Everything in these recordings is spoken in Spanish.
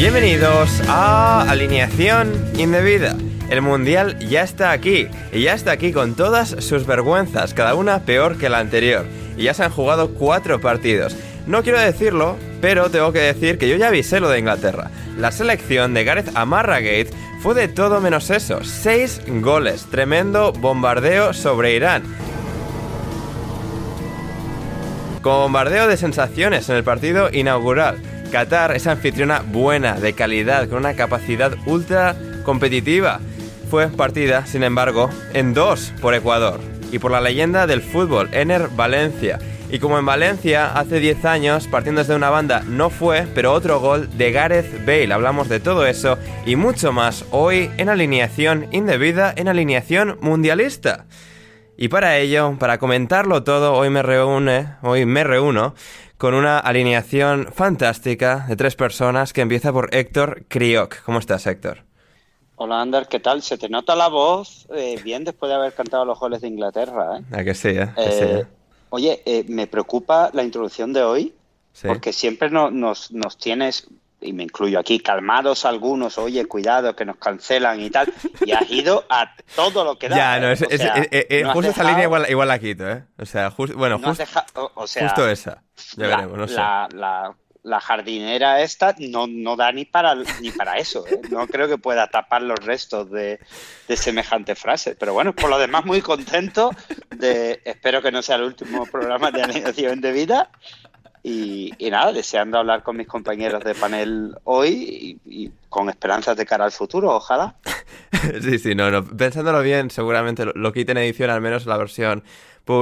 Bienvenidos a Alineación Indebida. El Mundial ya está aquí, y ya está aquí con todas sus vergüenzas, cada una peor que la anterior. Y ya se han jugado cuatro partidos. No quiero decirlo, pero tengo que decir que yo ya avisé lo de Inglaterra. La selección de Gareth Amarragate fue de todo menos eso. Seis goles, tremendo bombardeo sobre Irán. Como bombardeo de sensaciones en el partido inaugural. Qatar es anfitriona buena, de calidad, con una capacidad ultra competitiva. Fue partida, sin embargo, en dos por Ecuador y por la leyenda del fútbol, Ener Valencia. Y como en Valencia hace 10 años, partiendo desde una banda, no fue, pero otro gol de Gareth Bale. Hablamos de todo eso y mucho más hoy en alineación indebida, en alineación mundialista. Y para ello, para comentarlo todo, hoy me reúne, hoy me reúno con una alineación fantástica de tres personas que empieza por Héctor Crioc. ¿Cómo estás, Héctor? Hola, Ander, ¿qué tal? Se te nota la voz eh, bien después de haber cantado los goles de Inglaterra, ¿eh? Ah, que sí, ¿eh? Que Eh, sí, ¿eh? Oye, me preocupa la introducción de hoy, Sí. porque siempre no- nos, nos tienes, y me incluyo aquí, calmados algunos, oye, cuidado, que nos cancelan y tal, y has ido a todo lo que da. Ya, ¿eh? no, es, es- sea, eh, eh, eh, no justo esa dejado- línea igual, igual la quito, ¿eh? O sea, jus- bueno, no has jus- deja- o- o sea, justo esa. Ya la, veremos, no sé. la- la- la jardinera esta no, no da ni para, ni para eso. ¿eh? No creo que pueda tapar los restos de, de semejante frase. Pero bueno, por lo demás, muy contento. De, espero que no sea el último programa de alineación de vida. Y, nada, deseando hablar con mis compañeros de panel hoy y, con esperanzas de cara al futuro, ojalá. Sí, sí, no, no. Pensándolo bien, seguramente lo, lo quiten en edición, al menos la versión,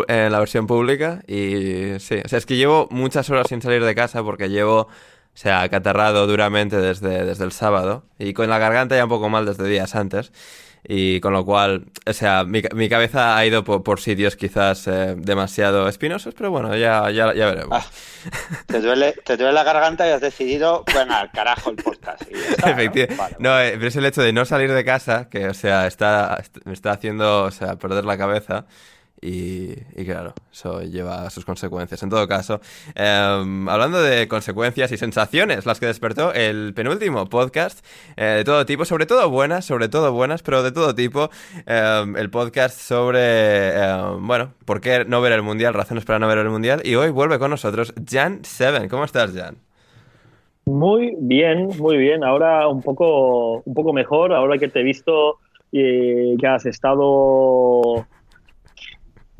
en la versión pública. Y sí, o sea, es que llevo muchas horas sin salir de casa porque llevo, o sea, acatarrado duramente desde, desde el sábado y con la garganta ya un poco mal desde días antes. Y con lo cual, o sea, mi, mi cabeza ha ido por, por sitios quizás eh, demasiado espinosos, pero bueno, ya, ya, ya veremos. Ah, te, duele, te duele la garganta y has decidido, bueno, al carajo el podcast. está, ¿no? Efectivamente. Vale, No, eh, pero es el hecho de no salir de casa que, o sea, está, est- me está haciendo, o sea, perder la cabeza. Y, y claro, eso lleva sus consecuencias. En todo caso, em, hablando de consecuencias y sensaciones, las que despertó el penúltimo podcast, eh, de todo tipo, sobre todo buenas, sobre todo buenas, pero de todo tipo, em, el podcast sobre, em, bueno, por qué no ver el Mundial, razones para no ver el Mundial, y hoy vuelve con nosotros Jan Seven. ¿Cómo estás, Jan? Muy bien, muy bien. Ahora un poco, un poco mejor, ahora que te he visto eh, que has estado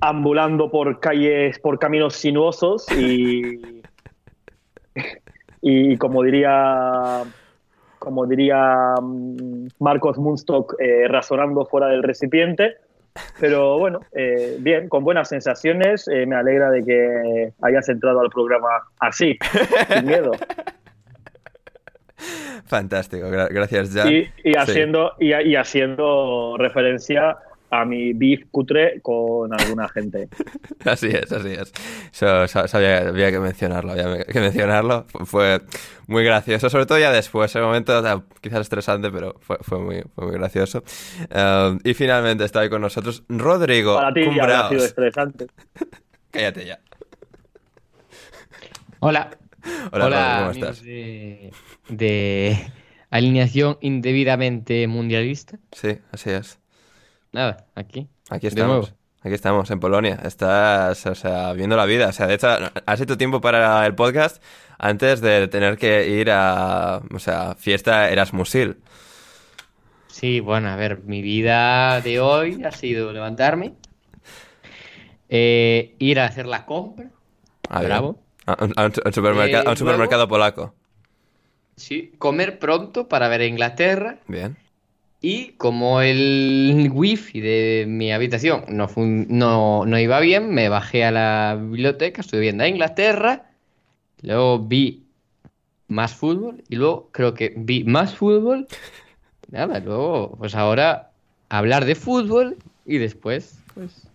ambulando por calles, por caminos sinuosos y, y como diría, como diría mm, Marcos Munstock, eh, razonando fuera del recipiente. Pero bueno, eh, bien, con buenas sensaciones. eh, me alegra de que hayas entrado al programa así, sin miedo. Fantástico, gra- gracias, Jan. Y, y Sí. haciendo, y, y haciendo referencia a mi beef cutre con alguna gente. Así es, así es. So- sabía, había que mencionarlo, había que mencionarlo. Fu- Fue muy gracioso, sobre todo ya después. En el momento o sea, quizás estresante, pero fue, fue muy, fue muy gracioso. Um, y finalmente está ahí con nosotros Rodrigo Para ti ya Cumbraos. sido estresante. Cállate ya. Hola. Hola, Rodrigo, ¿cómo estás? De, de alineación indebidamente mundialista. Sí, así es. Nada, aquí. Aquí De estamos. nuevo. Aquí estamos, en Polonia. Estás, o sea, viendo la vida. O sea, de hecho, has hecho tiempo para el podcast antes de tener que ir a, o sea, fiesta Erasmusil. Sí, bueno, a ver, mi vida de hoy ha sido levantarme, eh, ir a hacer la compra, Ah. Bravo. A, un- a un, a un supermercado, Eh, a un supermercado polaco. sí, comer pronto para ver a Inglaterra Bien. Y como el wifi de mi habitación no, no, no iba bien, me bajé a la biblioteca, estuve viendo a Inglaterra, luego vi más fútbol y luego creo que vi más fútbol. Nada, luego pues ahora hablar de fútbol y después pues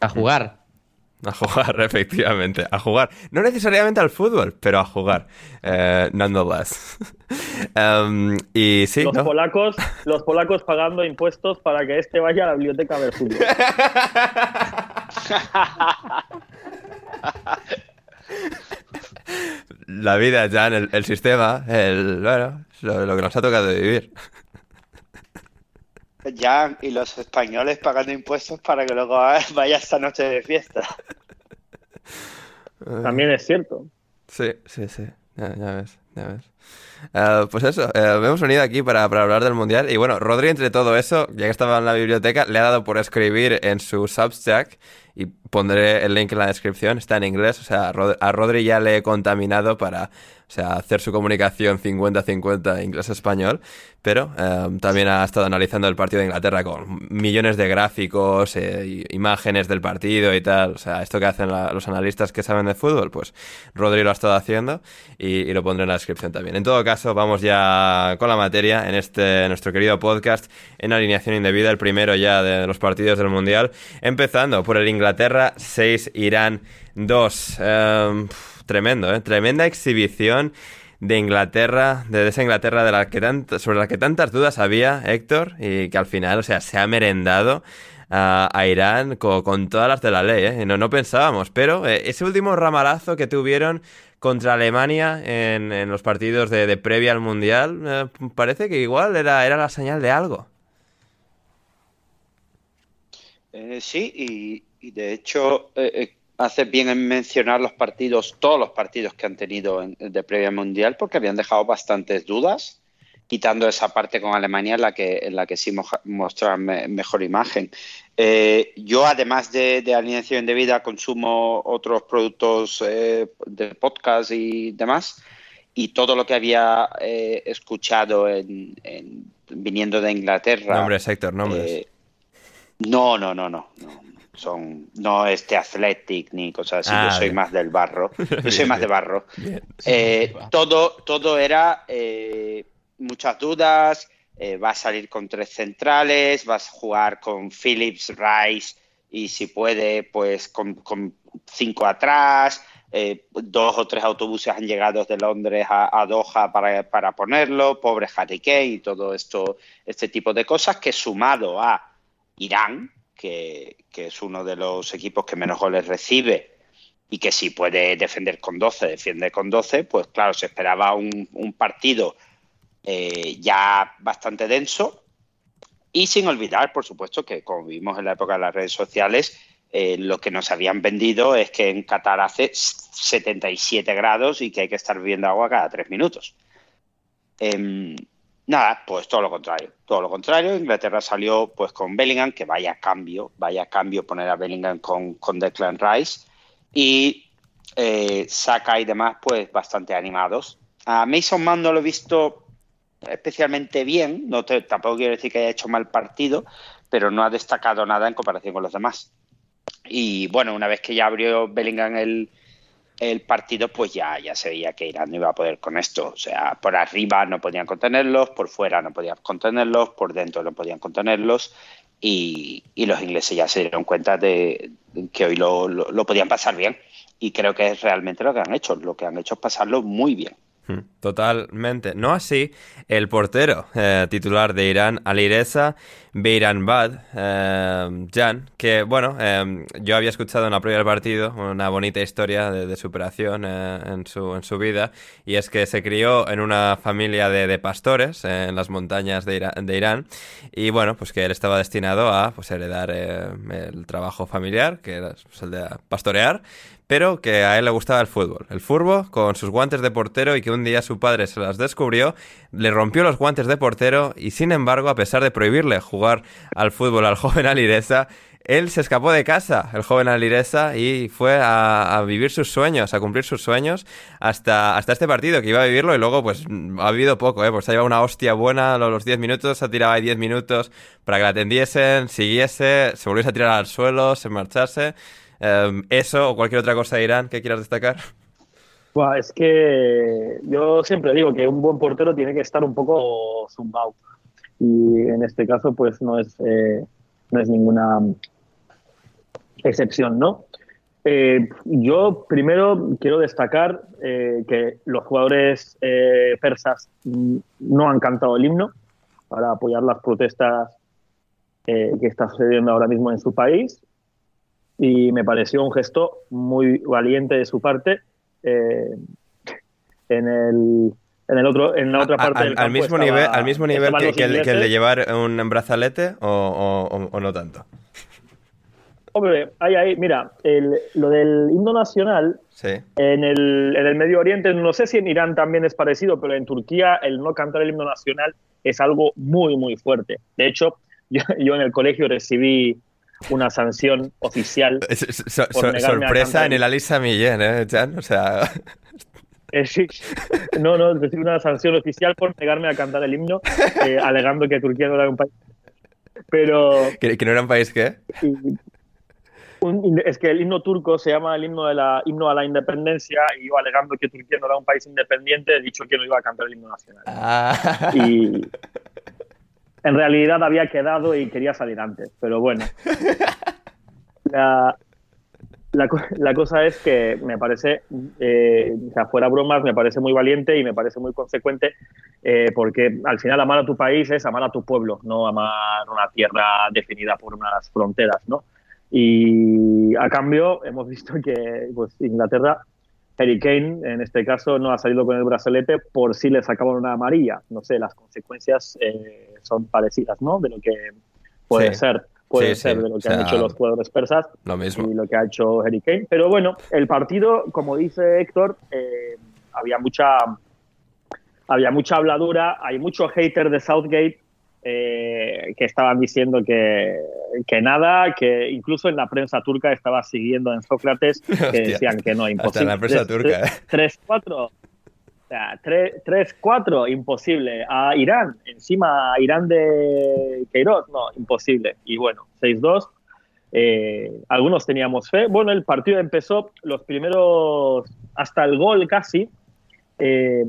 a jugar. A jugar, efectivamente. A jugar. No necesariamente al fútbol, pero a jugar. Eh, nonetheless. Em, y sí, Los ¿no? polacos, los polacos pagando impuestos para que este vaya a la biblioteca a ver fútbol. La vida ya en el, el sistema, el, bueno, lo, lo que nos ha tocado vivir. Ya, y los españoles pagando impuestos para que luego vaya esta noche de fiesta. También es cierto. Sí, sí, sí. Ya, ya ves, ya ves. Eh, pues eso, eh, hemos venido aquí para, para hablar del Mundial. Y bueno, Rodri, entre todo eso, ya que estaba en la biblioteca, le ha dado por escribir en su Substack, y pondré el link en la descripción, está en inglés, o sea, a Rod- a Rodri ya le he contaminado para, o sea, hacer su comunicación 50-50 inglés-español, pero eh, también ha estado analizando el partido de Inglaterra con millones de gráficos, eh, imágenes del partido y tal, o sea, esto que hacen los analistas que saben de fútbol, pues Rodri lo ha estado haciendo y lo pondré en la descripción también. En todo caso, vamos ya con la materia en este nuestro querido podcast en alineación indebida, el primero ya de los partidos del Mundial, empezando por el Inglaterra 6, Irán 2. Em, tremendo, ¿eh? Tremenda exhibición de Inglaterra, de esa Inglaterra de la que sobre la que tantas dudas había, Héctor, y que al final, o sea, se ha merendado a, Irán co- con, todas las de la ley, ¿eh? No, no pensábamos, pero eh, ese último ramalazo que tuvieron contra Alemania en, en los partidos de, de previa al Mundial, eh, parece que igual era, era la señal de algo. Eh, sí, y, de hecho eh, eh, hace bien en mencionar los partidos, todos los partidos que han tenido en- de previa mundial, porque habían dejado bastantes dudas, quitando esa parte con Alemania en la que, en la que sí mostraban me- mejor imagen. Eh, yo, además de, de alineación indebida, consumo otros productos eh, de podcast y demás, y todo lo que había eh, escuchado en- en- viniendo de Inglaterra. Nombres, Héctor, nombres. No, no, no, no. no. Son, no este Athletic ni cosas así. Ah, yo soy bien. más del barro. Yo soy más de barro. Bien. Todo, todo era muchas dudas. Eh, va a salir con tres centrales, vas a jugar con Phillips, Rice y si puede, pues con, cinco atrás. eh, dos o tres autobuses han llegado de Londres a, Doha para, para ponerlo. Pobre Harry Kane y todo esto, este tipo de cosas que sumado a Irán, que, que es uno de los equipos que menos goles recibe y que si puede defender con 12, defiende con 12, pues claro, se esperaba un partido eh, ya bastante denso y sin olvidar, por supuesto, que como vimos en la época de las redes sociales, eh, lo que nos habían vendido es que en Qatar hace 77 grados y que hay que estar bebiendo agua cada tres minutos. Em, nada, pues todo lo contrario, todo lo contrario. Inglaterra salió pues con Bellingham, que vaya cambio, vaya cambio poner a Bellingham con, Declan Rice y eh, Saka y demás pues bastante animados. A Mason Mount no lo he visto especialmente bien, no te- tampoco quiero decir que haya hecho mal partido, pero no ha destacado nada en comparación con los demás. Y bueno, una vez que ya abrió Bellingham el, el partido pues ya, ya se veía que Irán no iba a poder con esto. O sea, por arriba no podían contenerlos, por fuera no podían contenerlos, por dentro no podían contenerlos y, los ingleses ya se dieron cuenta de que hoy lo, lo podían pasar bien y creo que es realmente lo que han hecho. Lo que han hecho es pasarlo muy bien. Totalmente. No así el portero eh, titular de Irán, Alireza Beiranbad, eh, Jan, que bueno, eh, yo había escuchado en la previa del partido una bonita historia de, superación en, su, en su vida, y es que se crió en una familia de, pastores en las montañas de, de, Irán, y bueno, pues que él estaba destinado a pues, heredar el trabajo familiar, que era pues, el de pastorear, pero que a él le gustaba el fútbol. El furbo con sus guantes de portero y que un día su padre se las descubrió, le rompió los guantes de portero y sin embargo, a pesar de prohibirle jugar al fútbol al joven Alireza, él se escapó de casa, el joven Alireza, y fue a, vivir sus sueños, a cumplir sus sueños hasta, hasta este partido, que iba a vivirlo y luego pues ha vivido poco, ¿eh? Pues ha llevado una hostia buena los 10 minutos, ha tirado ahí 10 minutos para que la atendiesen, siguiese, se volviese a tirar al suelo, se marchase. Em, ¿Eso o cualquier otra cosa de Irán que quieras destacar? es que yo siempre digo que un buen portero tiene que estar un poco zumbado. Y en este caso, pues no es, eh, no es ninguna excepción, ¿no? Eh, yo primero quiero destacar eh, que los jugadores persas no han cantado el himno para apoyar las protestas que está sucediendo ahora mismo en su país y me pareció un gesto muy valiente de su parte eh, en el en el otro en la otra parte al, del mismo nivel al mismo nivel que, el, de llevar un brazalete o, o, no tanto Hombre, ahí, ahí, mira, el, lo del himno nacional sí. en, el, en el Medio Oriente, no sé si en Irán también es parecido, pero en Turquía el no cantar el himno nacional es algo muy, muy fuerte. De hecho, yo en el colegio recibí una sanción oficial. sorpresa en el Alisa Millén, ¿eh, Jan? O sea. Eh, sí. No, no, recibí una sanción oficial por negarme a cantar el himno, eh, alegando que Turquía no era un país. Pero. ¿Que, no era un país qué? es que el himno turco se llama el himno, de la, himno a la independencia y yo alegando que Turquía no era un país independiente he dicho que no iba a cantar el himno nacional. Ah. Y, en realidad había quedado y quería salir antes, pero bueno. La, la, cosa es que me parece, eh, o sea, fuera bromas, me parece muy valiente y me parece muy consecuente, eh, porque al final amar a tu país es amar a tu pueblo, no amar una tierra definida por unas fronteras, ¿no? Y a cambio hemos visto que pues, Inglaterra Harry Kane, en este caso, no ha salido con el brazalete por si le sacaban una amarilla. No sé, las consecuencias eh, son parecidas, ¿no? De lo que puede ser, puede ser de lo que han hecho los jugadores persas lo mismo. y lo que ha hecho Harry Kane. Pero bueno, el partido, como dice Héctor, eh, había mucha había mucha habladura, hay mucho hater de Southgate eh, que estaban diciendo que, que, nada, que incluso en la prensa turca estaba siguiendo en Sócrates que decían que no, imposible. en la prensa turca. 3-4. ¿eh? O sea, 3-4, imposible. A Irán, encima Irán de Queiroz, no, imposible. Y bueno, 6-2. Eh, algunos teníamos fe. Bueno, el partido empezó los primeros, hasta el gol casi. Eh,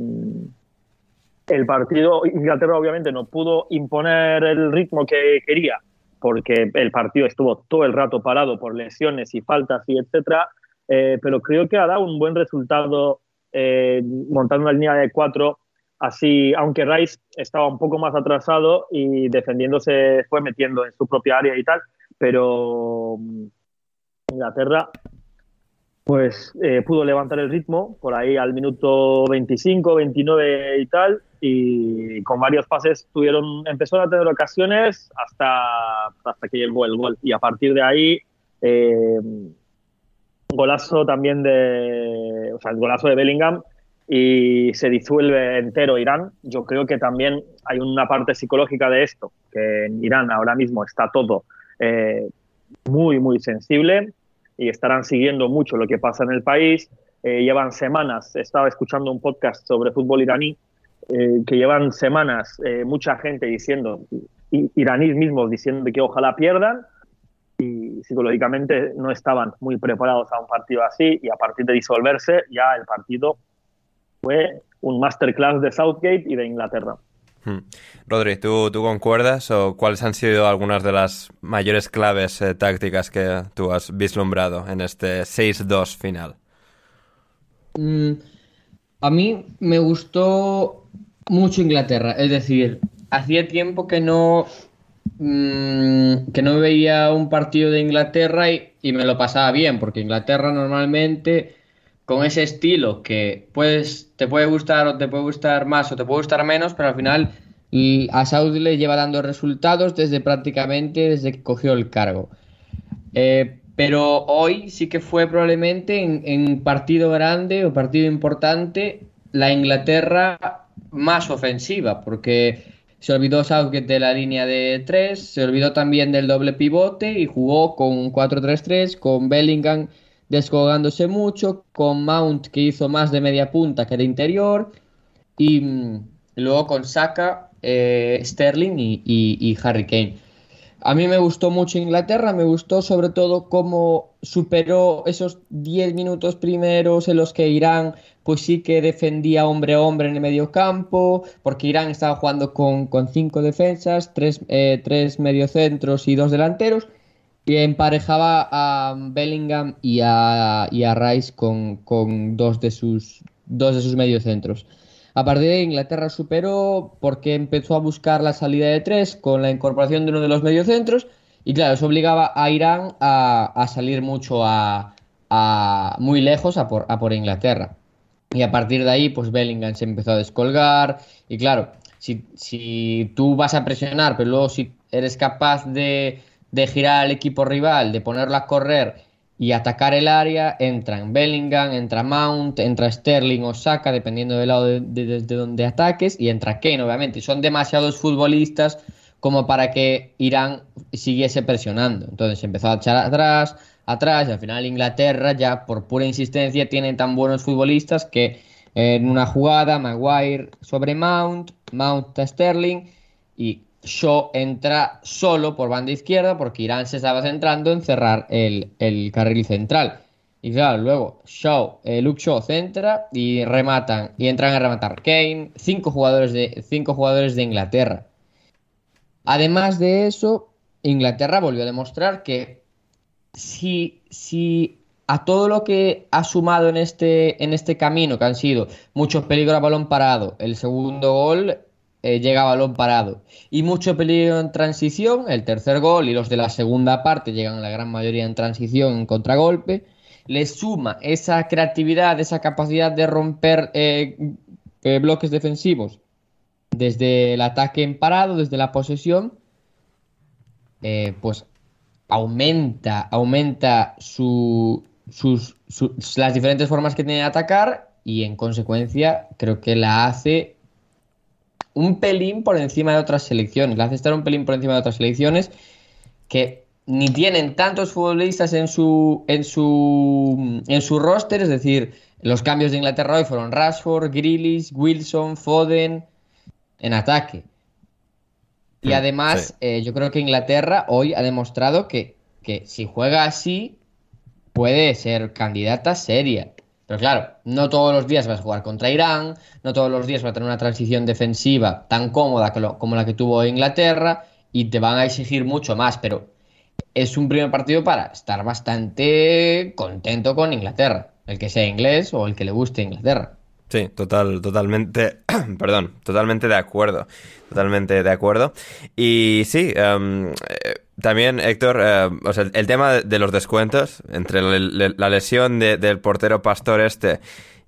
el partido, Inglaterra obviamente no pudo imponer el ritmo que quería porque el partido estuvo todo el rato parado por lesiones y faltas y etcétera, eh, pero creo que ha dado un buen resultado eh, montando una línea de cuatro, así, aunque Rice estaba un poco más atrasado y defendiéndose fue metiendo en su propia área y tal, pero mm, Inglaterra pues eh, pudo levantar el ritmo por ahí al minuto 25, 29 y tal, y con varios pases tuvieron, empezó a tener ocasiones hasta, hasta que llegó el gol. Y a partir de ahí, eh, golazo también de, o sea, el golazo de Bellingham y se disuelve entero Irán. Yo creo que también hay una parte psicológica de esto, que en Irán ahora mismo está todo eh, muy, muy sensible y estarán siguiendo mucho lo que pasa en el país. Eh, llevan semanas, estaba escuchando un podcast sobre fútbol iraní, eh, que llevan semanas eh, mucha gente diciendo, iraníes mismos diciendo que ojalá pierdan, y psicológicamente no estaban muy preparados a un partido así y a partir de disolverse ya el partido fue un masterclass de Southgate y de Inglaterra. Hmm. Rodri, ¿tú, ¿tú, concuerdas o cuáles han sido algunas de las mayores claves eh, tácticas que tú has vislumbrado en este 6-2 final? Mm, a mí me gustó mucho Inglaterra, es decir, hacía tiempo que no mm, que no veía un partido de Inglaterra y, y, me lo pasaba bien, porque Inglaterra normalmente con ese estilo que te puede gustar o te puede gustar más o te puede gustar menos, pero al final a Saudi le lleva dando resultados desde prácticamente desde que cogió el cargo. Eh, pero hoy sí que fue probablemente en, partido grande o partido importante la Inglaterra más ofensiva, porque se olvidó Southgate de la línea de 3, se olvidó también del doble pivote y jugó con 4-3-3, con Bellingham descolgándose mucho, con Mount que hizo más de media punta que de interior, y, mm, luego con Saka, eh, Sterling y, Harry Kane. A mí me gustó mucho Inglaterra, me gustó sobre todo cómo superó esos 10 minutos primeros en los que Irán pues sí que defendía hombre a hombre en el medio campo, porque Irán estaba jugando con, con cinco defensas, tres, eh, tres mediocentros y dos delanteros, y emparejaba a Bellingham y a, y a Rice con, con, dos de sus dos de sus mediocentros. A partir de Inglaterra superó porque empezó a buscar la salida de tres con la incorporación de uno de los mediocentros y claro, eso obligaba a Irán a, a salir mucho a, a, muy lejos a por, a por Inglaterra. Y a partir de ahí, pues Bellingham se empezó a descolgar y claro, si, si tú vas a presionar, pero luego si eres capaz de de girar al equipo rival, de ponerlo a correr y atacar el área, entran Bellingham, entra Mount, entra Sterling o Saka, dependiendo del lado de, donde ataques, y entra Kane, obviamente. Son demasiados futbolistas como para que Irán siguiese presionando. Entonces empezó a echar atrás, atrás, y al final Inglaterra ya por pura insistencia tiene tan buenos futbolistas que en una jugada Maguire sobre Mount, Mount a Sterling y Shaw entra solo por banda izquierda porque Irán se estaba centrando en cerrar el, carril central. Y claro, luego Shaw, eh, Luke Shaw centra y rematan y entran a rematar Kane, cinco jugadores de, cinco jugadores de Inglaterra. Además de eso, Inglaterra volvió a demostrar que si, si a todo lo que ha sumado en este, en este camino, que han sido muchos peligros a balón parado, el segundo gol eh, llega balón parado. Y mucho peligro en transición, el tercer gol y los de la segunda parte llegan la gran mayoría en transición, en contragolpe. Le suma esa creatividad, esa capacidad de romper eh, eh, bloques defensivos desde el ataque en parado, desde la posesión, pues aumenta, aumenta su, sus, las diferentes formas que tiene de atacar y en consecuencia creo que la hace un pelín por encima de otras selecciones. La hace estar un pelín por encima de otras selecciones que ni tienen tantos futbolistas en su, en su, en su roster, es decir, los cambios de Inglaterra hoy fueron Rashford, Grealish, Wilson, Foden en ataque. Y además, eh, yo creo que Inglaterra hoy ha demostrado que, que si juega así, puede ser candidata seria. Pero claro, no todos los días vas a jugar contra Irán, no todos los días va a tener una transición defensiva tan cómoda como la que tuvo Inglaterra y te van a exigir mucho más, pero es un primer partido para estar bastante contento con Inglaterra, el que sea inglés o el que le guste Inglaterra. Sí, total, totalmente, perdón, totalmente de acuerdo, totalmente de acuerdo. Y sí, em, eh, también, Héctor, eh, el tema de los descuentos, entre la lesión del portero Pastor este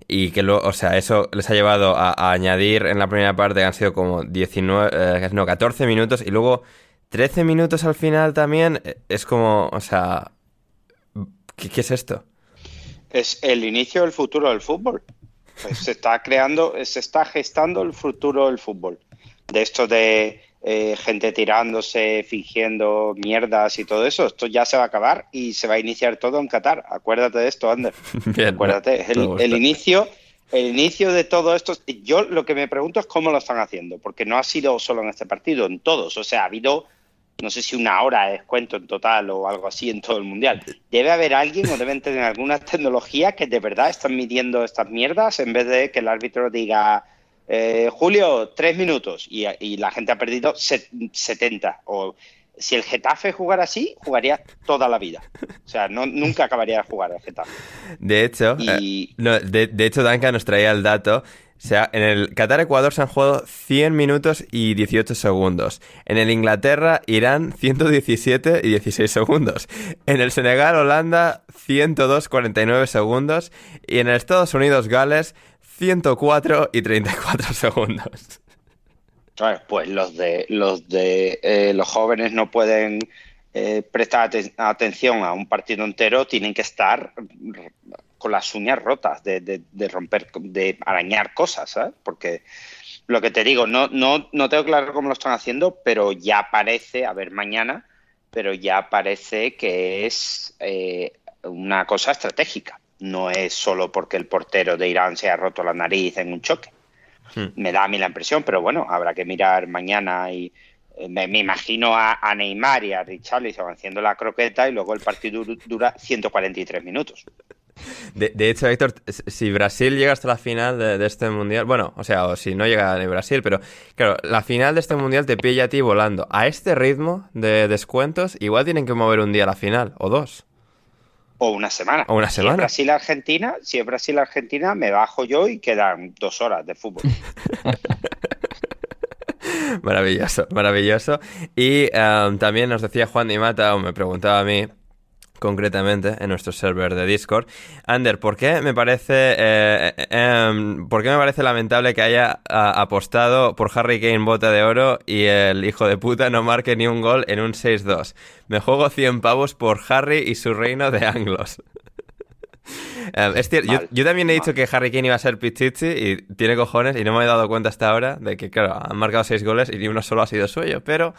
y que luego, o sea, eso les ha llevado a, añadir en la primera parte que han sido como 19, eh, no, 14 minutos y luego 13 minutos al final también, eh, es como, o sea, ¿qué, es esto? Es el inicio del futuro del fútbol. Pues se está creando, se está gestando el futuro del fútbol. De esto de eh, gente tirándose, fingiendo mierdas y todo eso. Esto ya se va a acabar y se va a iniciar todo en Qatar. Acuérdate de esto, Ander. Acuérdate, el, inicio. El inicio de todo esto, yo lo que me pregunto es cómo lo están haciendo, porque no ha sido solo en este partido, en todos. O sea, ha habido no sé si una hora de descuento en total o algo así en todo el mundial. Debe haber alguien o deben tener alguna tecnología que de verdad están midiendo estas mierdas en vez de que el árbitro diga, eh, Julio, tres minutos y, y la gente ha perdido set- 70 o si el Getafe jugara así, jugaría toda la vida. O sea, no, nunca acabaría de jugar el Getafe. De hecho, Y- eh, no, de, de hecho, Duncan nos traía el dato. O sea, en el Qatar-Ecuador se han jugado 100 minutos y 18 segundos. En el Inglaterra-Irán, 117 y 16 segundos. En el Senegal-Holanda, 102-49 segundos. Y en el Estados Unidos-Gales, 104 y 34 segundos. Pues los de los de eh, los jóvenes no pueden eh, prestar aten- atención a un partido entero, tienen que estar con las uñas rotas de, de- romper, de arañar cosas. Porque lo que te digo, no, no, no tengo claro cómo lo están haciendo, pero ya parece, a ver mañana, pero ya parece que es eh, una cosa estratégica. No es solo porque el portero de Irán se ha roto la nariz en un choque me da a mí la impresión, pero bueno, habrá que mirar mañana y eh, me, me imagino a, a Neymar y a Richarlison haciendo la croqueta y luego el partido du- dura 143 minutos. De, de hecho, Héctor, si Brasil llega hasta la final de, de este mundial, bueno, o sea, o si no llega ni Brasil, pero claro, la final de este mundial te pilla a ti volando. A este ritmo de descuentos, igual tienen que mover un día la final, o dos. O una semana. O una Si semana. es Brasil-Argentina, si es Brasil-Argentina, me bajo yo y quedan dos horas de fútbol. Maravilloso, maravilloso. Y em, también nos decía Juan Di Mata, o me preguntaba a mí, concretamente en nuestro server de Discord, Ander, ¿por qué me parece, eh, em, ¿por qué me parece lamentable que haya a- apostado por Harry Kane bota de oro y el hijo de puta no marque ni un gol en un 6-2? Me juego 100 pavos por Harry y su reino de anglos. Em, es cierto, yo, Mal, yo también he dicho que Harry Kane iba a ser Pichichi y tiene cojones y no me he dado cuenta hasta ahora de que, claro, han marcado seis goles y ni uno solo ha sido suyo, pero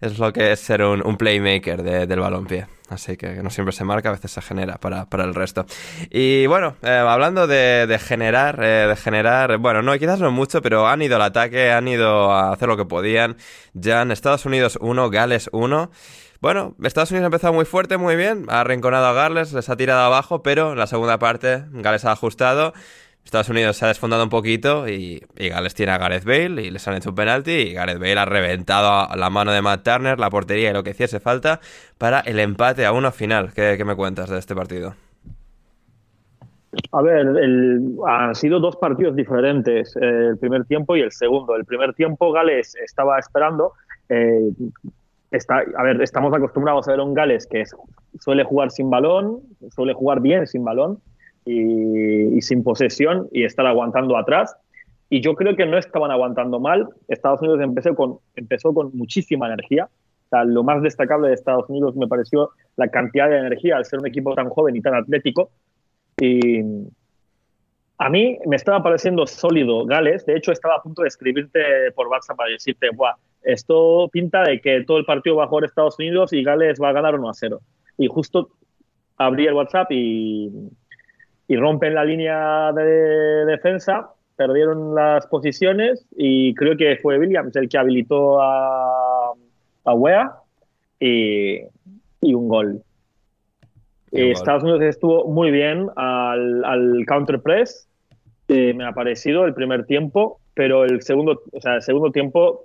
es lo que es ser un, un playmaker de- del balompié. Así que no siempre se marca, a veces se genera para, para el resto. Y bueno, eh, hablando de, de generar, eh, de generar, bueno, no, quizás no mucho, pero han ido al ataque, han ido a hacer lo que podían. Ya en Estados Unidos 1, Gales 1. Bueno, Estados Unidos ha empezado muy fuerte, muy bien. Ha arrinconado a Gales, les ha tirado abajo, pero en la segunda parte Gales ha ajustado. Estados Unidos se ha desfondado un poquito y, Gales tiene a Gareth Bale y les han hecho un penalti y Gareth Bale ha reventado a la mano de Matt Turner, la portería y lo que hiciese falta para el empate a uno final. ¿Qué, me cuentas de este partido? A ver, han sido dos partidos diferentes, eh, el primer tiempo y el segundo. El primer tiempo Gales estaba esperando. eh, está, a ver, estamos acostumbrados a ver un Gales que suele jugar sin balón, suele jugar bien sin balón y, sin posesión y estar aguantando atrás. Y yo creo que no estaban aguantando mal. Estados Unidos empezó con, empezó con muchísima energía. Lo más destacable de Estados Unidos me pareció la cantidad de energía al ser un equipo tan joven y tan atlético. Y a mí me estaba pareciendo sólido Gales. De hecho, estaba a punto de escribirte por WhatsApp para decirte, Buah, esto pinta de que todo el partido va a jugar Estados Unidos y Gales va a ganar 1 a 0. Y justo abrí el WhatsApp y, y rompen la línea de defensa, perdieron las posiciones y creo que fue Williams el que habilitó a, a Wea y, y un gol. Y. Estados Unidos estuvo muy bien al, al counter press, eh, me ha parecido el primer tiempo, pero el segundo, o sea, el segundo tiempo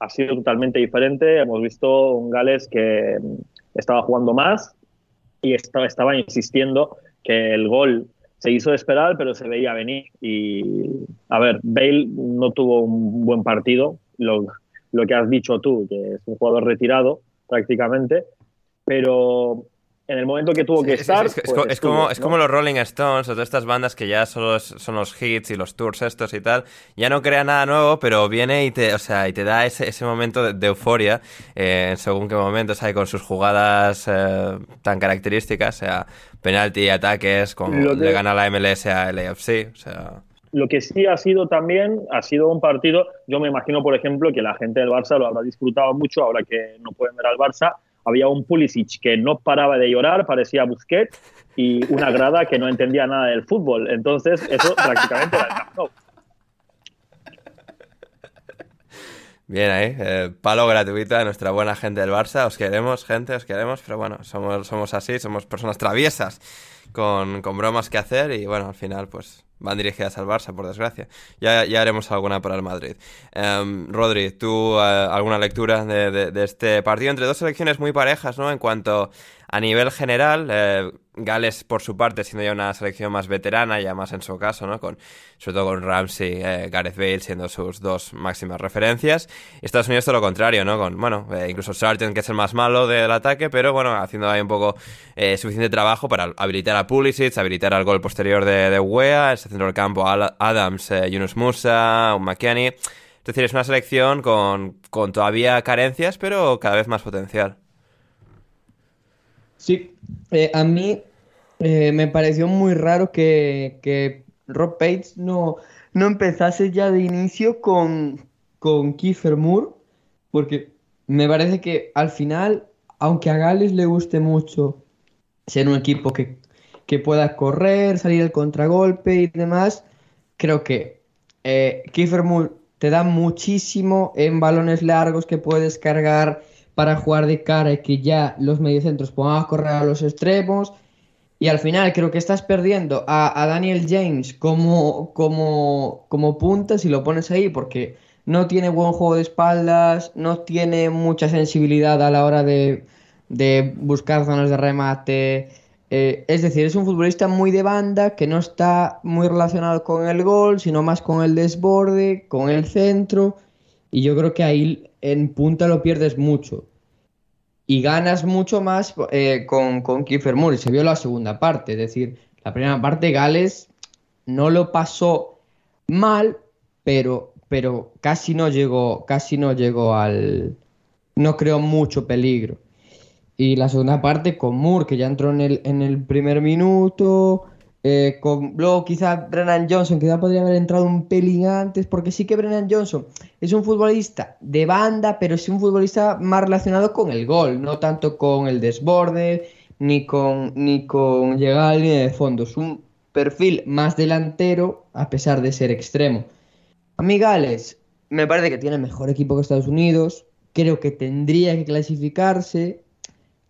ha sido totalmente diferente. Hemos visto un Gales que mm, estaba jugando más y estaba, estaba insistiendo que el gol se hizo esperar, pero se veía venir. Y a ver, Bale no tuvo un buen partido, lo, lo que has dicho tú, que es un jugador retirado prácticamente, pero en el momento que tuvo que Es- es- estar. es, es pues co- es estuvo, como, es como los Rolling Stones o todas estas bandas que ya solo es- son los hits y los tours estos y tal. Ya no crea nada nuevo, pero viene y te, o sea, y te da ese, ese momento de, de euforia eh, según qué momentos hay con sus jugadas eh, tan características, o sea, penalti, ataques, Lo le gana la MLS a LAFC, o sea... Lo que sí ha sido también, ha sido un partido, yo me imagino, por ejemplo, que la gente del Barça lo habrá disfrutado mucho ahora que no pueden ver al Barça. Había un Pulisic que no paraba de llorar, parecía Busquets, y una grada que no entendía nada del fútbol. Entonces, eso prácticamente era el Camp Nou. Bien ahí, eh, palo gratuito a nuestra buena gente del Barça. Os queremos, gente, os queremos, pero bueno, somos, somos así, somos personas traviesas con, con bromas que hacer y bueno, al final pues van dirigidas al Barça, por desgracia. Ya, ya haremos alguna para el Madrid. Em, Rodri, ¿tú eh, alguna lectura de, de- de este partido entre dos selecciones muy parejas, ¿no? En cuanto a nivel general, eh, Gales por su parte siendo ya una selección más veterana, ya más en su caso, ¿no? Con, sobre todo con Ramsey, eh, Gareth Bale siendo sus dos máximas referencias. Estados Unidos todo lo contrario, ¿no? Con, bueno, eh, incluso Sargent que es el más malo del ataque, pero bueno, haciendo ahí un poco eh, suficiente trabajo para habilitar a Pulisic, habilitar al gol posterior de, de Wea, ese centro del campo Adams, Yunus Musa, un McKinney. Es decir, es una selección con, con todavía carencias, pero cada vez más potencial. Sí, eh, a mí eh, me pareció muy raro que, que Rob Pates no, no empezase ya de inicio con, con Kiefer Moore, porque me parece que al final, aunque a Gales le guste mucho ser un equipo que, que pueda correr, salir al contragolpe y demás, creo que eh, Kiefer Moore te da muchísimo en balones largos que puedes cargar para jugar de cara y que ya los mediocentros puedan correr a los extremos. Y al final creo que estás perdiendo a, a Daniel James como, como, como punta si lo pones ahí, porque no tiene buen juego de espaldas, no tiene mucha sensibilidad a la hora de, de buscar zonas de remate. Eh, es decir, es un futbolista muy de banda que no está muy relacionado con el gol, sino más con el desborde, con el centro. Y yo creo que ahí en punta lo pierdes mucho. Y ganas mucho más eh, con, con Kiefer Moore. Se vio la segunda parte. Es decir, la primera parte Gales no lo pasó mal, pero, pero casi no llegó, casi no llegó al. No creó mucho peligro. Y la segunda parte con Moore, que ya entró en el, en el primer minuto. Eh, con, luego quizá Brennan Johnson, quizá podría haber entrado un pelín antes, porque sí que Brennan Johnson es un futbolista de banda, pero es un futbolista más relacionado con el gol, no tanto con el desborde, ni con, ni con llegar a la línea de fondo. Es un perfil más delantero, a pesar de ser extremo. A mí Gales me parece que tiene mejor equipo que Estados Unidos, creo que tendría que clasificarse,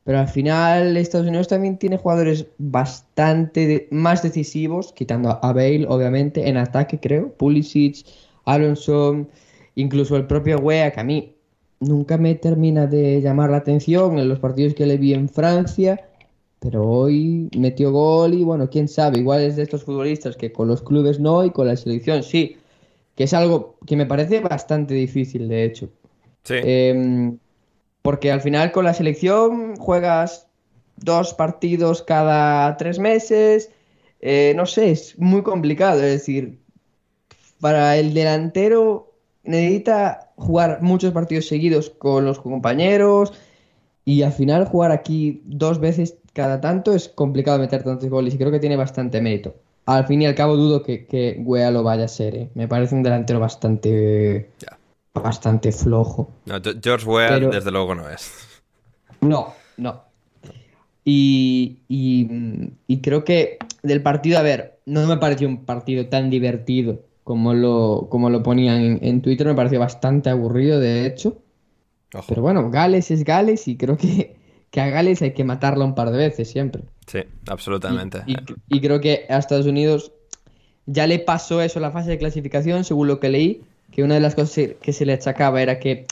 pero al final Estados Unidos también tiene jugadores bastante de- más decisivos, quitando a Bale, obviamente, en ataque creo, Pulisic, Alonso, incluso el propio Wea, que a mí nunca me termina de llamar la atención en los partidos que le vi en Francia, pero hoy metió gol y bueno, quién sabe, igual es de estos futbolistas que con los clubes no y con la selección sí, que es algo que me parece bastante difícil de hecho. Sí. Em, porque al final con la selección juegas dos partidos cada tres meses. eh, no sé, es muy complicado. Es decir, para el delantero necesita jugar muchos partidos seguidos con los compañeros. Y al final jugar aquí dos veces cada tanto es complicado meter tantos goles. Y creo que tiene bastante mérito. Al fin y al cabo dudo que, que lo vaya a ser. ¿eh? Me parece un delantero bastante. Bastante flojo. No, George Weah, Pero- desde luego, no es. No, no. Y, y, y creo que del partido, a ver, no me pareció un partido tan divertido como lo, como lo ponían en, en Twitter, me pareció bastante aburrido, de hecho. Ojo. Pero bueno, Gales es Gales y creo que, que a Gales hay que matarlo un par de veces siempre. Sí, absolutamente. Y, y- y creo que a Estados Unidos ya le pasó eso en la fase de clasificación, según lo que leí, que una de las cosas que se le achacaba era que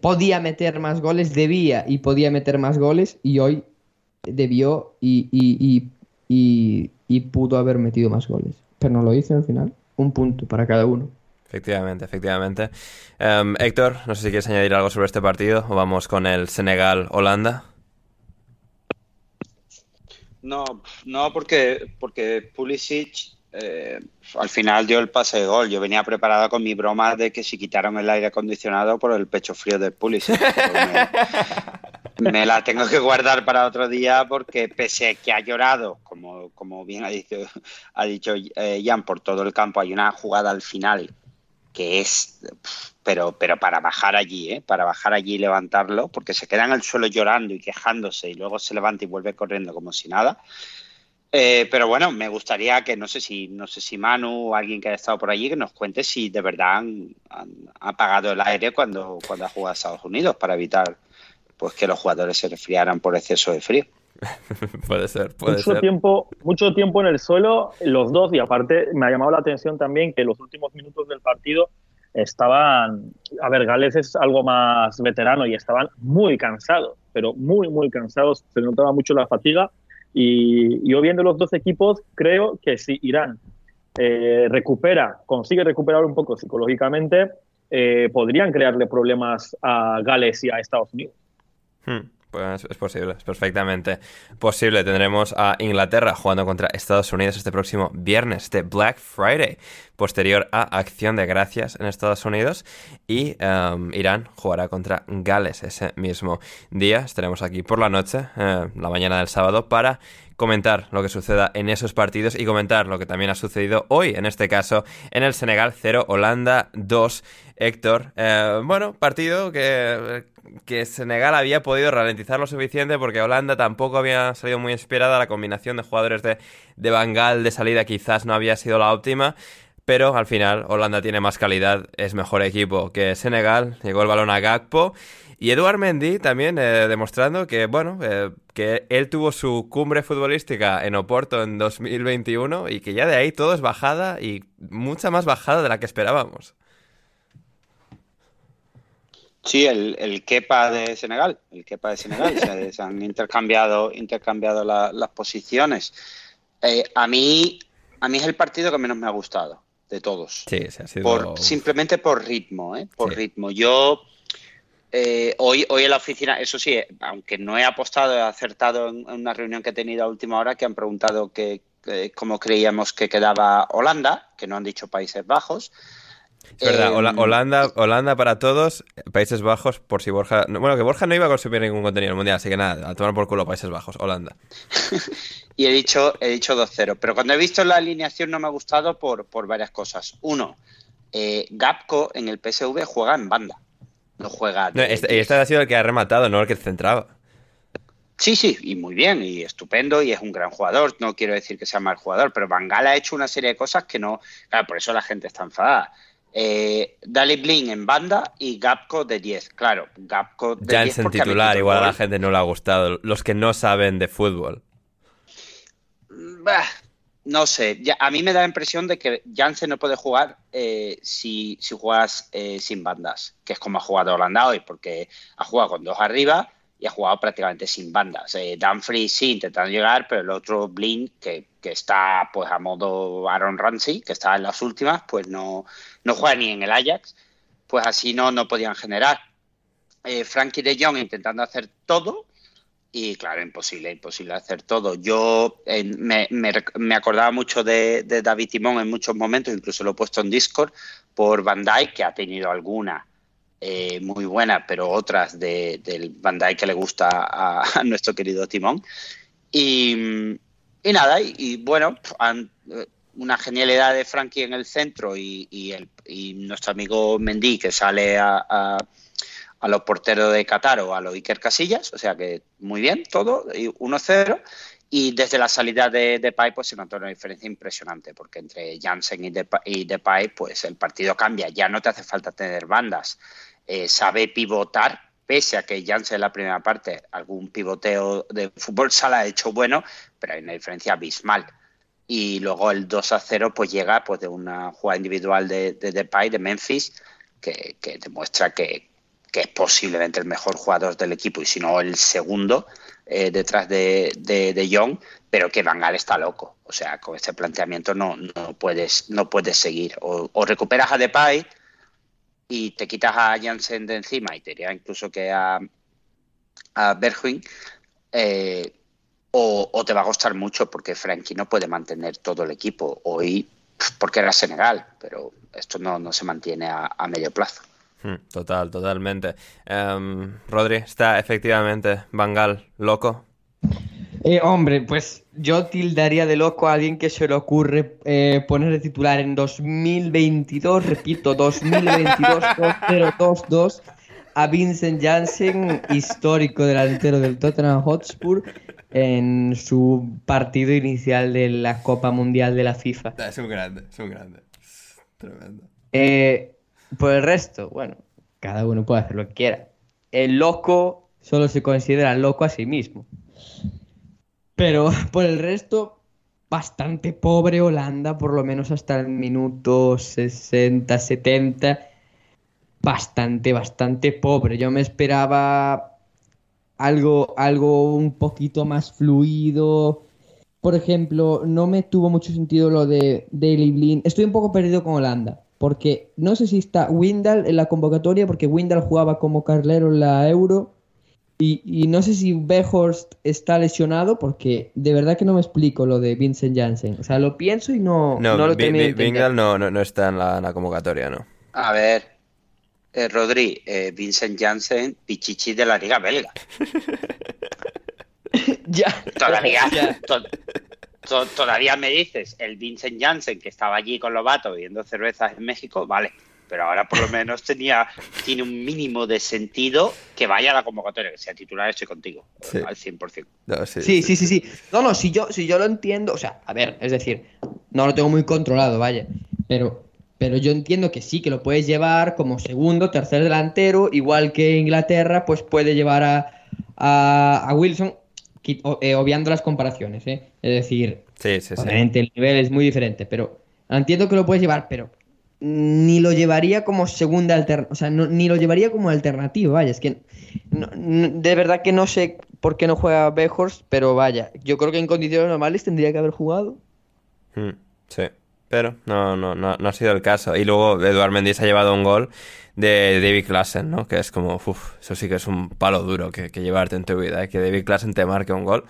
podía meter más goles, debía y podía meter más goles, y hoy debió y, y- y- y- y pudo haber metido más goles. Pero no lo hizo al final. Un punto para cada uno. Efectivamente, efectivamente. Em, Héctor, no sé si quieres añadir algo sobre este partido o vamos con el Senegal-Holanda. No, no porque, porque Pulisic eh, al final dio el pase de gol. Yo venía preparado con mi broma de que si quitaron el aire acondicionado por el pecho frío de Pulisic. Me, me la tengo que guardar para otro día porque pese a que ha llorado, como, como bien ha dicho, ha dicho eh, Jan, por todo el campo, hay una jugada al final que es, pero, pero para bajar allí, ¿eh? para bajar allí y levantarlo, porque se queda en el suelo llorando y quejándose y luego se levanta y vuelve corriendo como si nada. Eh, pero bueno, me gustaría que no sé si no sé si Manu o alguien que haya estado por allí que nos cuente si de verdad han, han apagado el aire cuando, cuando ha jugado a Estados Unidos para evitar pues que los jugadores se resfriaran por exceso de frío. puede ser, puede mucho ser. tiempo mucho tiempo en el suelo los dos y aparte me ha llamado la atención también que los últimos minutos del partido estaban a ver Gales es algo más veterano y estaban muy cansados pero muy muy cansados se notaba mucho la fatiga y yo viendo los dos equipos creo que si Irán eh, recupera consigue recuperar un poco psicológicamente eh, podrían crearle problemas a Gales y a Estados Unidos. Hmm, Es posible, es perfectamente posible. Tendremos a Inglaterra jugando contra Estados Unidos este próximo viernes, este Black Friday, posterior a Acción de Gracias en Estados Unidos. Y um, Irán jugará contra Gales ese mismo día. Estaremos aquí por la noche, eh, la mañana del sábado, para comentar lo que suceda en esos partidos y comentar lo que también ha sucedido hoy, en este caso, en el Senegal 0, Holanda 2. Héctor, eh, bueno, partido que, que Senegal había podido ralentizar lo suficiente porque Holanda tampoco había salido muy inspirada. La combinación de jugadores de, de Bangal de salida quizás no había sido la óptima. Pero al final Holanda tiene más calidad, es mejor equipo que Senegal. Llegó el balón a Gakpo. Y Eduard Mendy también eh, demostrando que, bueno, eh, que él tuvo su cumbre futbolística en Oporto en 2021 y que ya de ahí todo es bajada y mucha más bajada de la que esperábamos. Sí, el, el Kepa de Senegal, el Kepa de Senegal, se, se han intercambiado, intercambiado la- las posiciones. Eh, a mí, a mí es el partido que menos me ha gustado de todos. Sí, sí, ha sido... Por, simplemente por ritmo, ¿eh? Por Sí. ritmo. Yo eh, hoy, hoy en la oficina, eso sí, aunque no he apostado, he acertado en, en una reunión que he tenido a última hora que han preguntado que, que cómo creíamos que quedaba Holanda, que no han dicho Países Bajos. Es verdad, Hola- Holanda, Holanda para todos, Países Bajos, por si Borja... no, bueno, que Borja no iba a consumir ningún contenido en el Mundial, así que nada, a tomar por culo Países Bajos, Holanda. Y he dicho, he dicho 2-0. Pero cuando he visto la alineación no me ha gustado por, por varias cosas. Uno, eh, Gapco en el PSV juega en banda. No juega. No, este, este ha sido el que ha rematado, no el que centraba. Sí, sí, y muy bien, y estupendo, y es un gran jugador. No quiero decir que sea mal jugador, pero Bangal ha hecho una serie de cosas que no. Claro, por eso la gente está enfadada. Eh, Dali Blin en banda y Gapco de 10. Claro, Gapco de 10 Jansen porque ha titular, igual a la gente no le ha gustado. Los que no saben de fútbol. Bah, no sé, ya- a mí me da la impresión de que Jansen no puede jugar eh, si, si juegas eh, sin bandas, que es como ha jugado Holanda hoy, porque ha jugado con dos arriba y ha jugado prácticamente sin bandas. Eh, sí intentando llegar, pero el otro Blin, que, que está pues a modo Aaron Ramsey, que está en las últimas, pues no, no juega ni en el Ajax, pues así no, no podían generar. Eh, Frankie de Jong intentando hacer todo, y claro, imposible, imposible hacer todo. Yo me, me acordaba mucho de, David Timón en muchos momentos, incluso lo he puesto en Discord, por Van Dijk, que ha tenido alguna eh, muy buena, pero otras de, del Van que le gusta a, a nuestro querido Timón. Y, y nada, y, bueno, eh, una genialidad de Frankie en el centro y, y el, y nuestro amigo Mendy que sale a, a- los porteros de Qatar o a los Iker Casillas, o sea que muy bien todo, y 1-0. Y desde la salida de Depay pues se notó una diferencia impresionante, porque entre Jansen y Depay, y pues el partido cambia, ya no te hace falta tener bandas, Eh, sabe pivotar, pese a que Jansen en la primera parte algún pivoteo de fútbol sala ha hecho bueno, pero hay una diferencia abismal. Y luego el 2 a 0 pues llega pues de una jugada individual de, de Depay, de Memphis, que, que demuestra que, que es posiblemente el mejor jugador del equipo y si no el segundo eh, detrás de, de, Young, pero que Van Gaal está loco. O sea, con este planteamiento no, no, puedes, no puedes seguir. O, recuperas a Depay y te quitas a Jansen de encima y te diría incluso que a, a eh, o, o te va a costar mucho porque Frankie no puede mantener todo el equipo. Hoy, porque era Senegal, pero esto no, no se mantiene a, a medio plazo. Hmm, Total, totalmente. Em, Rodri, ¿está efectivamente Bangal loco? Eh, hombre, pues yo tildaría de loco a alguien que se le ocurre eh, poner de titular en 2022, repito, 2022, 2022, a Vincent Janssen, histórico delantero del Tottenham Hotspur, en su partido inicial de la Copa Mundial de la FIFA. Ah, Es un grande, es un grande. Tremendo. Eh, por el resto, bueno, cada uno puede hacer lo que quiera. El loco solo se considera loco a sí mismo. Pero por el resto, bastante pobre Holanda, por lo menos hasta el minuto 60, 70. Bastante, bastante pobre. Yo me esperaba algo, algo un poquito más fluido. Por ejemplo, no me tuvo mucho sentido lo de Daily Blind. Estoy un poco perdido con Holanda. Porque no sé si está Windal en la convocatoria, porque Windal jugaba como carlero en la Euro. Y, y no sé si Behorst está lesionado, porque de verdad que no me explico lo de Vincent Janssen. O sea, lo pienso y no, No, no lo entender. Vingal no, no, no está en la, en la convocatoria, ¿no? A ver, eh, Rodri, eh, Vincent Janssen, Pichichi de la Liga Belga. Ya. Todavía, Ya. to- to- todavía me dices el Vincent Janssen que estaba allí con Lobato bebiendo cervezas en México, vale. Pero ahora por lo menos tenía, tiene un mínimo de sentido que vaya a la convocatoria, que sea titular, estoy contigo, Sí. al 100%. No, sí, Sí, sí, sí, sí. No, no, si yo, si yo lo entiendo, o sea, a ver, es decir, no lo tengo muy controlado, vaya. Pero, pero yo entiendo que sí, que lo puedes llevar como segundo, tercer delantero, igual que Inglaterra, pues puede llevar a, a, a Wilson, eh, obviando las comparaciones, ¿eh? Es decir, Sí, sí, sí. obviamente el nivel es muy diferente, pero entiendo que lo puedes llevar, pero ni lo llevaría como segunda alternativa, o sea, no- ni lo llevaría como alternativa, vaya, es que no- no- de verdad que no sé por qué no juega Bejors, pero vaya, yo creo que en condiciones normales tendría que haber jugado. Mm, sí, pero no, no, no, no ha sido el caso. Y luego Eduard Mendy se ha llevado un gol de David Klassen, ¿no? Que es como, uff, eso sí que es un palo duro que, que llevarte en tu vida, ¿eh? que David Klassen te marque un gol.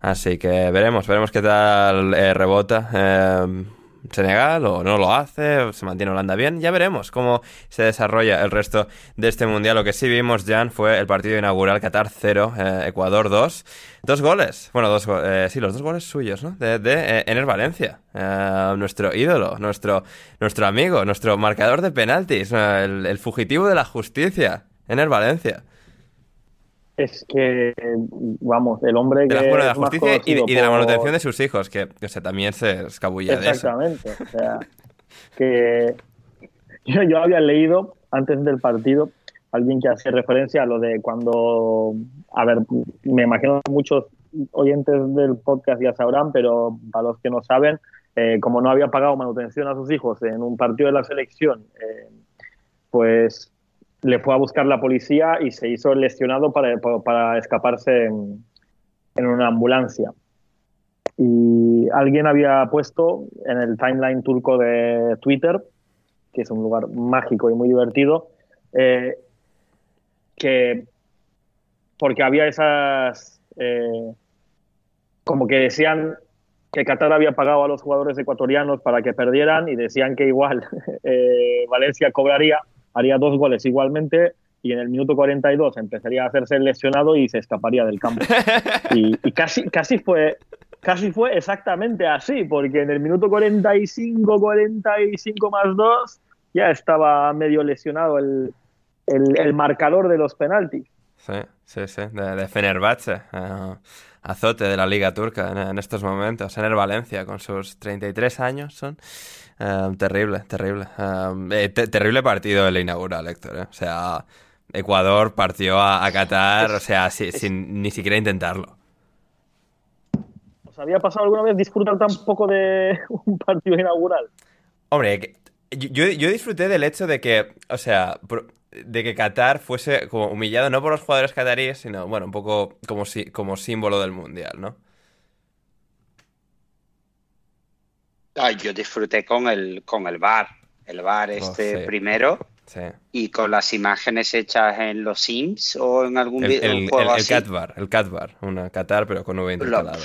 Así que veremos, veremos qué tal eh, rebota eh, Senegal o no lo hace, o se mantiene Holanda bien. Ya veremos cómo se desarrolla el resto de este mundial. Lo que sí vimos, Jan, fue el partido inaugural Qatar 0, eh, Ecuador 2. Dos goles, bueno, dos go- eh, sí, los dos goles suyos, ¿no? De, de eh, Ener Valencia, eh, nuestro ídolo, nuestro, nuestro amigo, nuestro marcador de penaltis, el, el fugitivo de la justicia, Ener Valencia. Es que, vamos, el hombre De que la, bueno, de la justicia y de, y de la por- manutención de sus hijos, que, o sea, también se escabulla de eso. Exactamente. O sea, que yo, yo había leído antes del partido alguien que hacía referencia a lo de cuando, a ver, me imagino que muchos oyentes del podcast ya sabrán, pero para los que no saben, eh, como no había pagado manutención a sus hijos en un partido de la selección, eh, pues le fue a buscar la policía y se hizo lesionado para, para, escaparse en, en una ambulancia. Y alguien había puesto en el timeline turco de Twitter, que es un lugar mágico y muy divertido, eh, que porque había esas, eh, como que decían que Qatar había pagado a los jugadores ecuatorianos para que perdieran y decían que igual eh, Valencia cobraría, haría dos goles igualmente y en el minuto 42 empezaría a hacerse lesionado y se escaparía del campo. Y, y casi, casi fue casi fue exactamente así, porque en el minuto 45, 45 más 2 ya estaba medio lesionado el, el, el marcador de los penaltis. Sí, sí, sí, de, de Fenerbahce, uh, azote de la Liga Turca en, en, estos momentos. Ener Valencia, con sus 33 años, son terrible, terrible. Eh, te, terrible partido el inaugural, Héctor. ¿eh? O sea, Ecuador partió a, a Qatar, o sea, si, sin ni siquiera intentarlo. ¿Os había pasado alguna vez disfrutar tan poco de un partido inaugural? Hombre, yo, yo disfruté del hecho de que, o sea, de que Qatar fuese como humillado no por los jugadores cataríes, sino, bueno, un poco como, si, como símbolo del mundial, ¿no? Ay, yo disfruté con el, con el bar, el bar este oh, sí. primero. Sí. Y con las imágenes hechas en los Sims o en algún el, el, juego el, el. Catbar, el Catbar, una Qatar pero con V intercalado.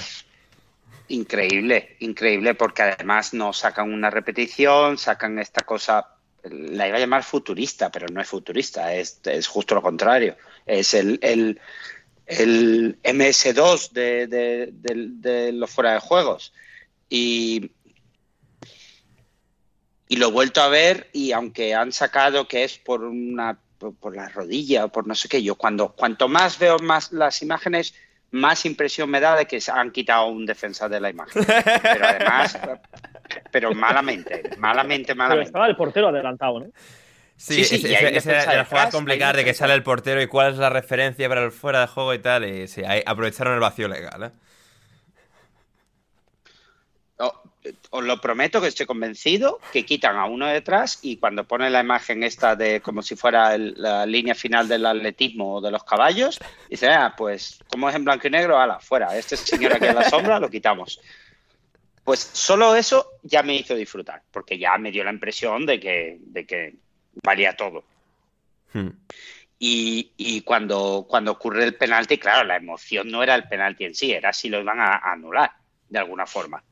Increíble, increíble, porque además no sacan una repetición, sacan esta cosa, la iba a llamar futurista, pero no es futurista, es, es justo lo contrario. Es el, el, el MS2 de, de, de, de, los fuera de juegos. Y, y lo he vuelto a ver y aunque han sacado que es por una por, por la rodilla o por no sé qué, yo cuando cuanto más veo más las imágenes, más impresión me da de que se han quitado un defensa de la imagen. Pero además, pero malamente, malamente, Pero malamente. estaba el portero adelantado, ¿no? Sí, Sí, sí, ese, ese- defensa era hay de que sale el portero y cuál es la referencia para el fuera de juego y tal. Y sí, ahí aprovecharon el vacío legal, ¿eh? O- Os lo prometo que estoy convencido que quitan a uno detrás y cuando ponen la imagen esta de como si fuera el- la línea final del atletismo o de los caballos, dicen, ah, pues como es en blanco y negro, ala, fuera, este señor aquí en la sombra lo quitamos. Pues solo eso ya me hizo disfrutar, porque ya me dio la impresión de que, de que valía todo. Hmm. Y, y cuando, cuando ocurre el penalti, claro, la emoción no era el penalti en sí, era si lo iban a, a anular de alguna forma.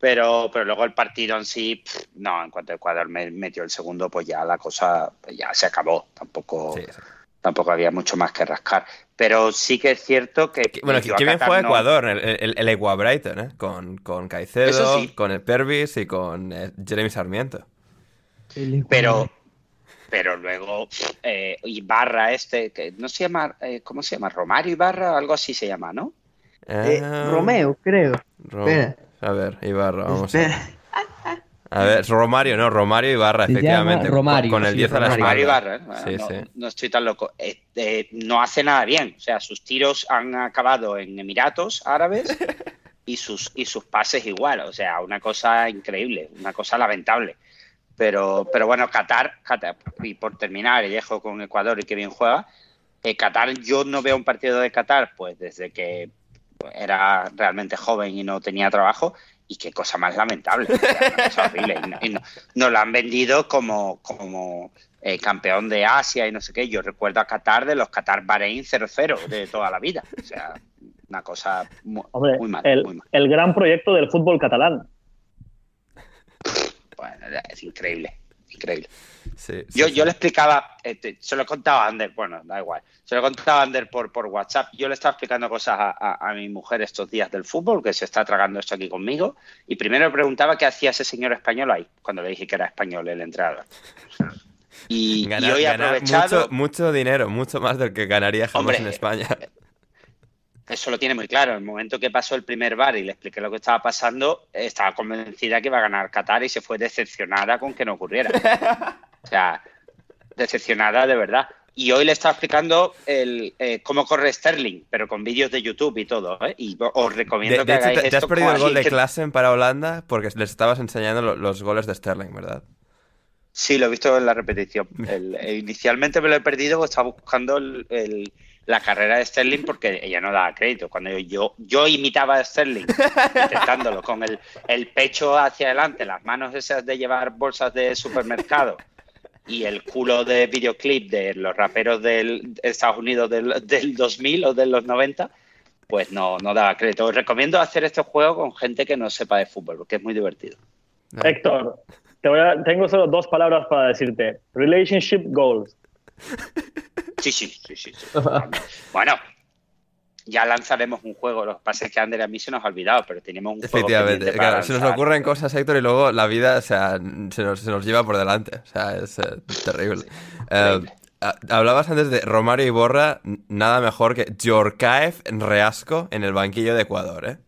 Pero, pero luego el partido en sí, pff, no, en cuanto Ecuador me metió el segundo, pues ya la cosa pues ya se acabó. Tampoco, Sí, sí. tampoco había mucho más que rascar. Pero sí que es cierto que. Que- Bueno, que bien no- Ecuador, el, el, el Brighton, ¿eh? Con, con Caicedo, sí. con el Pervis y con eh, Jeremy Sarmiento. Pero, pero luego eh, Ibarra este, que no se llama, eh, ¿cómo se llama? Romario Ibarra, algo así se llama, ¿no? Eh, Ah, Romeo, creo. Ro- Espera. A ver, Ibarra, vamos a ver. Espera. A ver, Romario, no, Romario Ibarra, Se efectivamente. con- Romario, con el sí, 10 a la Romario. Ibarra, ¿eh? Sí, no, sí. no estoy tan loco. Eh, eh, no hace nada bien. O sea, sus tiros han acabado en Emiratos Árabes y sus, y sus pases igual. O sea, una cosa increíble, una cosa lamentable. Pero, pero bueno, Qatar, Qatar, y por terminar, dejo con Ecuador y que bien juega. eh, Qatar, yo no veo un partido de Qatar, pues desde que era realmente joven y no tenía trabajo. Y qué cosa más lamentable, o sea, una cosa horrible. Y no- y no- nos lo han vendido como, como eh, campeón de Asia y no sé qué. Yo recuerdo a Qatar de los Qatar Bahrein 0-0 de toda la vida. O sea, una cosa mu- Hombre, muy mal, el, muy mal. el gran proyecto del fútbol catalán. Bueno, es increíble, increíble. Sí, sí, Yo, sí. yo le explicaba, eh, se lo he contado a Ander, bueno, da igual, se lo he contado a Ander por, por WhatsApp. Yo le estaba explicando cosas a, a- a mi mujer estos días del fútbol, que se está tragando esto aquí conmigo, y primero le preguntaba qué hacía ese señor español ahí, cuando le dije que era español el entrenador. Y, y Ganar, hoy he ganar aprovechado. mucho, mucho dinero, mucho más del que ganaría jamás Hombre, en España. Eso lo tiene muy claro. El momento que pasó el primer bar y le expliqué lo que estaba pasando, estaba convencida que iba a ganar Qatar y se fue decepcionada con que no ocurriera. O sea, decepcionada de verdad. Y hoy le estaba explicando el, eh, cómo corre Sterling, pero con vídeos de YouTube y todo. ¿eh? Y os recomiendo De, que de hecho, hagáis te, te has perdido el gol de que- Klassen para Holanda porque les estabas enseñando lo- los goles de Sterling, ¿verdad? Sí, lo he visto en la repetición. El- eh, inicialmente me lo he perdido porque estaba buscando el- el- la carrera de Sterling porque ella no daba crédito. Cuando yo, yo, yo imitaba a Sterling intentándolo con el, el pecho hacia adelante, las manos esas de llevar bolsas de supermercado y el culo de videoclip de los raperos del, de Estados Unidos del, del 2000 o de los 90, pues no, no daba crédito. Os recomiendo hacer este juego con gente que no sepa de fútbol porque es muy divertido. Héctor, te voy a- tengo solo dos palabras para decirte. Relationship goals. Sí, sí, sí, sí. sí. Bueno, ya lanzaremos un juego. Lo que pasa es que Ander a mí se nos ha olvidado, pero tenemos un juego. Efectivamente, claro, se nos ocurren cosas, Héctor, y luego la vida, o sea, se nos, se nos lleva por delante. O sea, es eh, terrible. Eh, hablabas antes de Romario Iborra, nada mejor que Yorkaev Reasco en el banquillo de Ecuador, ¿eh?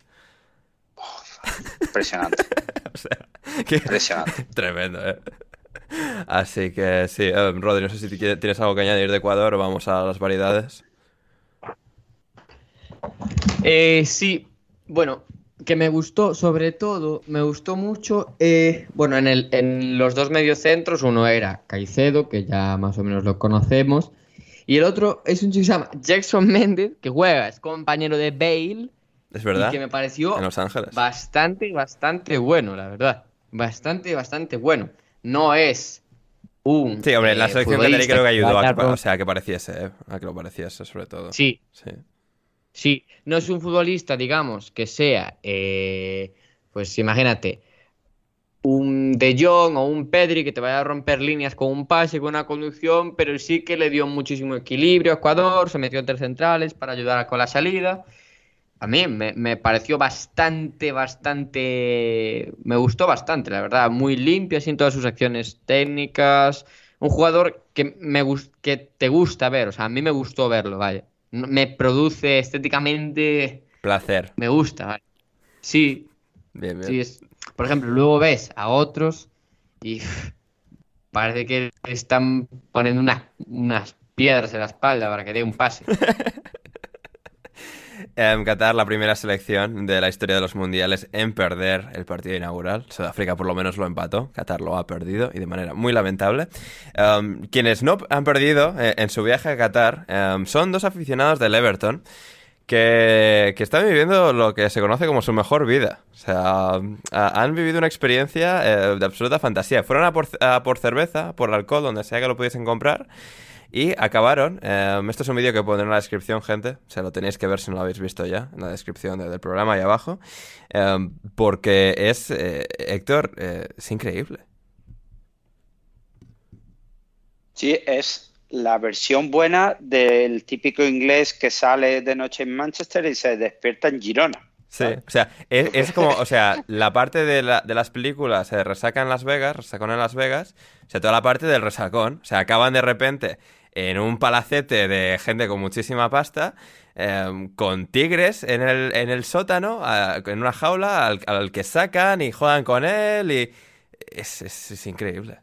Impresionante, O sea, que- impresionante. tremendo, ¿eh? Así que sí, eh, Rodri, no sé si ti- tienes algo que añadir de Ecuador vamos a las variedades. Eh, sí, bueno, que me gustó, sobre todo, me gustó mucho, eh, bueno, en, el, en los dos mediocentros, uno era Caicedo, que ya más o menos lo conocemos, y el otro es un chico que se llama Jackson Méndez, que juega, es compañero de Bale, ¿Es verdad? y que me pareció En Los Ángeles. bastante, bastante bueno, la verdad. Bastante, bastante bueno. No es un. Sí, hombre, la eh, selección canaria futbolista creo que ayudó a que, o sea, que pareciese, ¿eh? A que lo pareciese, sobre todo. Sí, Sí. Sí, no es un futbolista, digamos, que sea, eh, pues imagínate, un De Jong o un Pedri que te vaya a romper líneas con un pase, con una conducción, pero sí que le dio muchísimo equilibrio a Ecuador, se metió entre centrales para ayudar con la salida. A mí me, me pareció bastante, bastante, me gustó bastante, la verdad, muy limpio así en todas sus acciones técnicas, un jugador que me que te gusta ver, o sea, a mí me gustó verlo, vaya. me produce estéticamente, Placer. me gusta, ¿vale? Sí, Bien, bien. sí es. Por ejemplo, luego ves a otros y parece que están poniendo unas, unas piedras en la espalda para que dé un pase. Em, Qatar, la primera selección de la historia de los mundiales en perder el partido inaugural. Sudáfrica por lo menos lo empató, Qatar lo ha perdido y de manera muy lamentable. Em, quienes no han perdido eh, en su viaje a Qatar em, son dos aficionados del Everton que, que están viviendo lo que se conoce como su mejor vida. O sea, ha- han vivido una experiencia eh, de absoluta fantasía. Fueron por cerveza, por alcohol, donde sea que lo pudiesen comprar. Y acabaron. eh, esto es un vídeo que pondré en la descripción, gente. O sea, lo tenéis que ver si no lo habéis visto ya, en la descripción de- del programa ahí abajo. eh, porque es, eh, Héctor, eh, es increíble. Sí, es la versión buena del típico inglés que sale de noche en Manchester y se despierta en Girona. Sí, o sea, es, es como, o sea, la parte de, la- de las películas se resaca en Las Vegas, resacón en Las Vegas, o sea, toda la parte del resacón, o sea, acaban de repente en un palacete de gente con muchísima pasta, em, con tigres en el, en el sótano, a- en una jaula al, al que sacan y juegan con él y es, es- es increíble.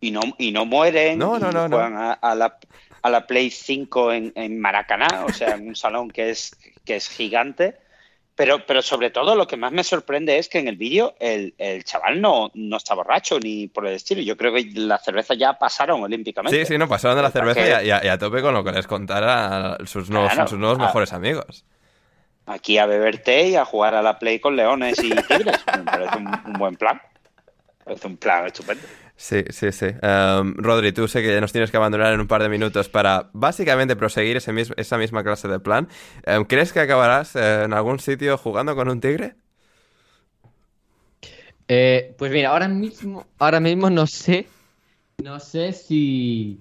Y no, y no mueren No, no, y no, no. juegan a, a la, a la Play 5 en, en Maracaná, o sea, en un salón que es, que es gigante. Pero, pero sobre todo lo que más me sorprende es que en el vídeo el, el chaval no, no está borracho ni por el estilo. Yo creo que las cervezas ya pasaron olímpicamente. Sí, sí, no, pasaron de la cerveza y a, que y a- y a tope con lo que les contara sus nuevos, Claro, sus nuevos mejores amigos. Aquí a beber té y a jugar a la Play con leones y tigres. Me parece un, un buen plan. Me parece un plan estupendo. Sí, sí, sí. Em, Rodri, tú sé que ya nos tienes que abandonar en un par de minutos para básicamente proseguir ese mis- esa misma clase de plan. Em, ¿Crees que acabarás eh, en algún sitio jugando con un tigre? Eh, pues mira, ahora mismo, ahora mismo no sé, no sé si,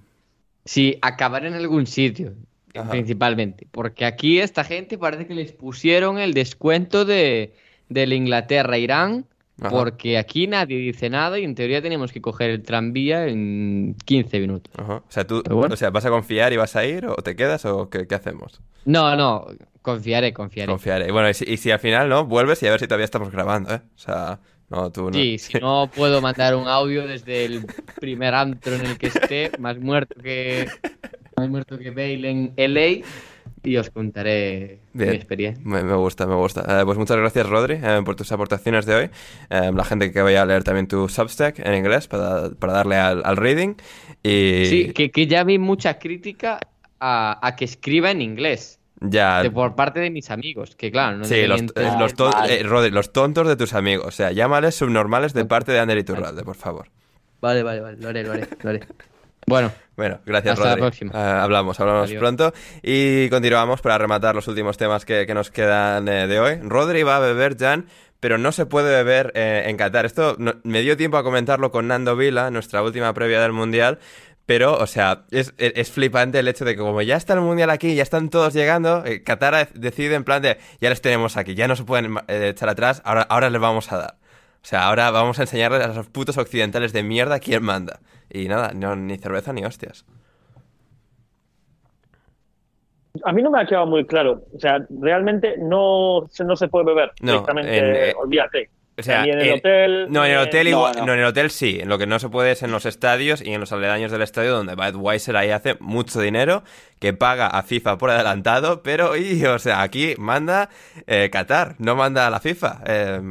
si acabar en algún sitio, Ajá. principalmente, porque aquí esta gente parece que les pusieron el descuento de, del Inglaterra-Irán, Ajá. porque aquí nadie dice nada y en teoría tenemos que coger el tranvía en 15 minutos. Ajá. O sea, tú, bueno. o sea, ¿vas a confiar y vas a ir o te quedas o qué, qué hacemos? No, no, confiaré, confiaré. Confiaré. Bueno, y si, y si al final no, vuelves y a ver si todavía estamos grabando, ¿eh? O sea, no, tú no. Sí, si no puedo mandar un audio desde el primer antro en el que esté, más muerto que más muerto que Bale en LA, y os contaré Bien. mi experiencia. Me, me gusta, me gusta. Eh, pues muchas gracias, Rodri, eh, por tus aportaciones de hoy. Eh, la gente que vaya a leer también tu Substack en inglés para, para darle al, al reading. Y Sí, que, que ya vi mucha crítica a, a que escriba en inglés ya. de por parte de mis amigos, que claro, no Sí, los, eh, los ton- Vale. eh, Rodri, los tontos de tus amigos. O sea, llámales subnormales de parte de Ander Iturralde, por favor. Vale, vale, vale, lo haré, lo haré, lo haré. Bueno, Bueno, gracias, Hasta la Rodri. próxima. Eh, hablamos, hablamos Adiós. pronto. Y continuamos para rematar los últimos temas que, que nos quedan eh, de hoy. Rodri va a beber, Jan, pero no se puede beber eh, en Qatar. Esto no- me dio tiempo a comentarlo con Nando Vila, nuestra última previa del Mundial. Pero, o sea, es, es- es flipante el hecho de que como ya está el Mundial aquí, ya están todos llegando, eh, Qatar decide en plan de, ya les tenemos aquí, ya no se pueden echar atrás, ahora, ahora les vamos a dar. O sea, ahora vamos a enseñarles a los putos occidentales de mierda quién manda. Y nada, no, ni cerveza ni hostias. A mí no me ha quedado muy claro. O sea, realmente no, se- no se puede beber No, directamente. en, eh, olvídate. O sea, en el en- hotel. No, en el ni hotel No, igual, no. no, en el hotel sí. En lo que no se puede es en los estadios y en los aledaños del estadio donde Budweiser ahí hace mucho dinero que paga a FIFA por adelantado, pero y, o sea, aquí manda eh, Qatar, no manda a la FIFA. Eh,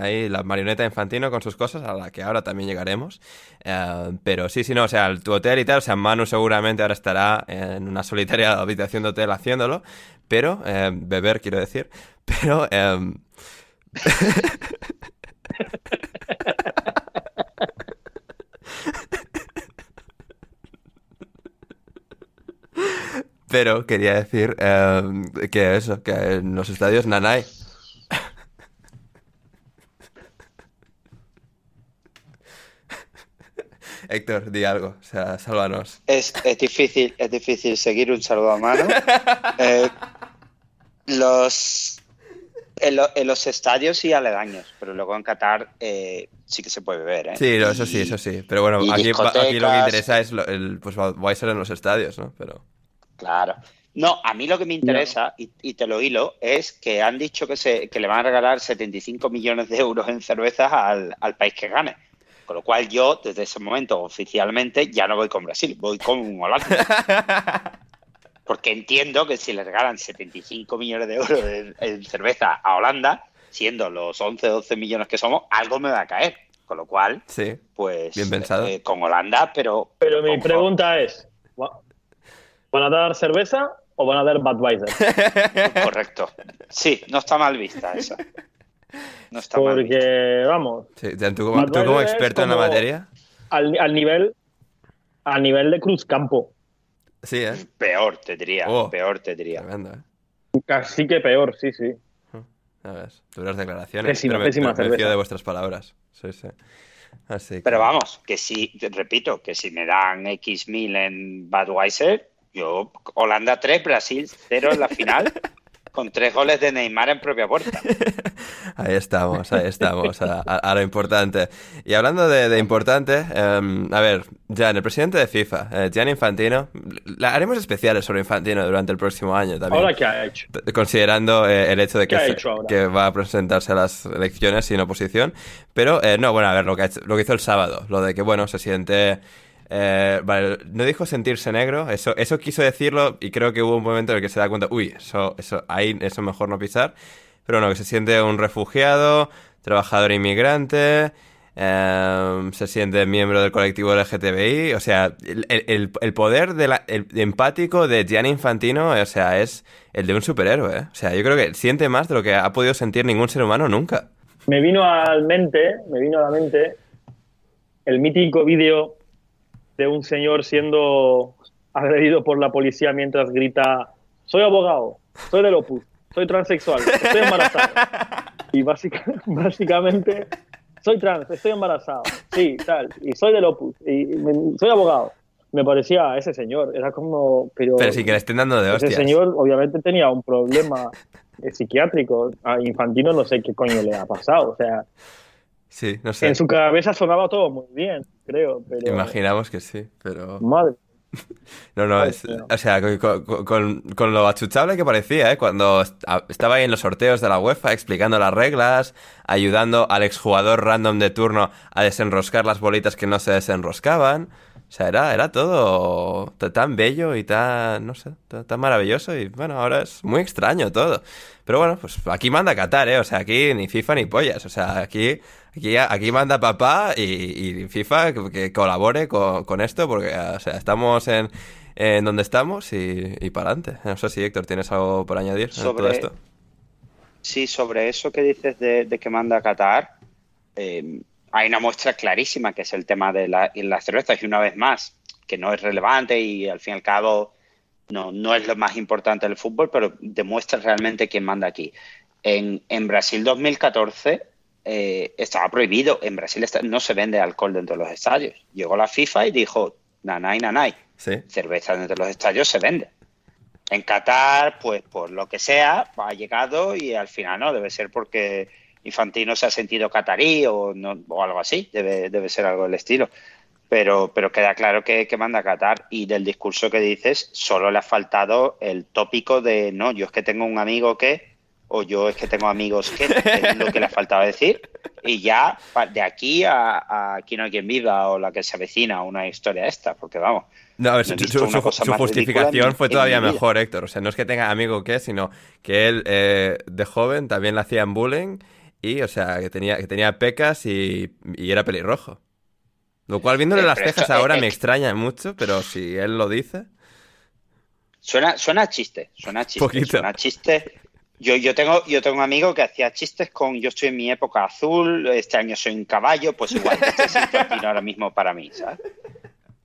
ahí la marioneta infantino con sus cosas a la que ahora también llegaremos. Eh, pero sí, sí, no, o sea, tu hotel y tal, o sea, Manu seguramente ahora estará en una solitaria habitación de hotel haciéndolo, pero eh, beber quiero decir, pero Pero quería decir eh, que eso, que en los estadios Nanay. Héctor, di algo, o sea, sálvanos. Es, es difícil, es difícil seguir un saludo a mano. Eh, los en, lo- en los estadios y aledaños, pero luego en Qatar eh, sí que se puede beber, ¿eh? Sí, no, eso Y- sí, eso sí. Pero bueno, aquí, aquí lo que interesa es lo, el, pues Weiser en los estadios, ¿no? Pero Claro. No, a mí lo que me interesa, y, y te lo hilo, es que han dicho que, se, que le van a regalar 75 millones de euros en cervezas al, al país que gane. Con lo cual yo, desde ese momento, oficialmente, ya no voy con Brasil, voy con Holanda. Porque entiendo que si le regalan 75 millones de euros en, en cerveza a Holanda, siendo los 11 o 12 millones que somos, algo me va a caer. Con lo cual, Sí. pues Bien pensado. eh, con Holanda, pero... Pero mi pregunta es, ¿va- ¿van a dar cerveza o van a dar Budweiser? Correcto. Sí, no está mal vista esa. No está mal vista. Porque, vamos, Sí, ¿tú, como, tú experto en la materia? al, al nivel al nivel de Cruz Campo. Sí, ¿eh? Peor, te diría. Oh. Peor, te diría. Tremendo, ¿eh? Casi que peor, sí, sí. A ver, duras declaraciones. Pésima, pero pésima me- me fío cerveza. de vuestras palabras. Sí, sí. Así que- Pero vamos, que si, te repito, que si me dan X mil en Budweiser, yo Holanda 3, Brasil 0 en la final, con tres goles de Neymar en propia puerta. Ahí estamos, ahí estamos, a, a- lo importante. Y hablando de, de importante, em, a ver, Jan, el presidente de FIFA, eh, Gianni Infantino, la- haremos especiales sobre Infantino durante el próximo año también. ¿Ahora qué ha hecho? Considerando eh, el hecho de que, ¿Qué ha se- hecho ahora? que va a presentarse a las elecciones sin oposición. Pero, eh, no, bueno, a ver, lo que, ha hecho- lo que hizo el sábado, lo de que, bueno, se siente... eh, vale, no dijo sentirse negro, eso, eso quiso decirlo y creo que hubo un momento en el que se da cuenta, uy, eso, eso, ahí, eso mejor no pisar. Pero no, que se siente un refugiado, trabajador inmigrante, eh, se siente miembro del colectivo LGTBI, o sea, el, el- poder de la- el- empático de Gianni Infantino, o sea, es el de un superhéroe, ¿eh? O sea, yo creo que siente más de lo que ha podido sentir ningún ser humano nunca. Me vino a la mente, me vino a la mente el mítico vídeo de un señor siendo agredido por la policía mientras grita soy abogado, soy del Opus, soy transexual, estoy embarazado. Y básica- básicamente soy trans, estoy embarazado, sí, tal, y soy del Opus, y me- soy abogado. Me parecía ese señor, era como, pero, Pero sí que le estén dando de ese hostias. señor obviamente tenía un problema eh, psiquiátrico. A Infantino no sé qué coño le ha pasado. O sea, Sí, no sé. en su cabeza sonaba todo muy bien, creo. Pero, Imaginamos que sí, pero... Madre. No, no, es, o sea, con, con- con- lo achuchable que parecía, ¿eh? Cuando estaba ahí en los sorteos de la UEFA explicando las reglas, ayudando al exjugador random de turno a desenroscar las bolitas que no se desenroscaban. O sea, era, era todo tan bello y tan, no sé, tan maravilloso y bueno, ahora es muy extraño todo. Pero bueno, pues aquí manda Qatar, ¿eh? O sea, aquí ni FIFA ni pollas. O sea, aquí, aquí, aquí manda papá y, y FIFA que, que colabore con, con esto porque, o sea, estamos en, en donde estamos y, y para adelante. No sé si Héctor tienes algo por añadir en todo Sobre- esto. Sí, sobre eso que dices de, de que manda Qatar, eh, hay una muestra clarísima que es el tema de la, las cervezas y una vez más, que no es relevante y al fin y al cabo no, no es lo más importante del fútbol, pero demuestra realmente quién manda aquí. En, en Brasil 2014 eh, estaba prohibido, en Brasil está- no se vende alcohol dentro de los estadios. Llegó la FIFA y dijo, nanay, nanay, Sí. cerveza dentro de los estadios se vende. En Qatar, pues por lo que sea, ha llegado y al final no, debe ser porque Infantino se ha sentido catarí o, no, o algo así, debe, debe ser algo del estilo. Pero, pero queda claro que, que manda Qatar y del discurso que dices solo le ha faltado el tópico de no, yo es que tengo un amigo que o yo es que tengo amigos que es lo que le faltaba decir y ya de aquí a, a aquí no hay quien viva o la que se avecina una historia esta porque vamos No, a ver, No su, su- justificación fue todavía mejor, Héctor. O sea, no es que tenga amigo que, sino que él eh, de joven también le hacían bullying y, o sea, que tenía, que tenía pecas y, y era pelirrojo. Lo cual, viéndole Eh, las cejas eh, ahora eh, me extraña mucho, pero si él lo dice... Suena, suena a chiste, suena a chiste, Poquito. suena a chiste. Yo, yo tengo, yo tengo un amigo que hacía chistes con yo estoy en mi época azul, este año soy un caballo, pues igual este es Infantino ahora mismo para mí, ¿sabes?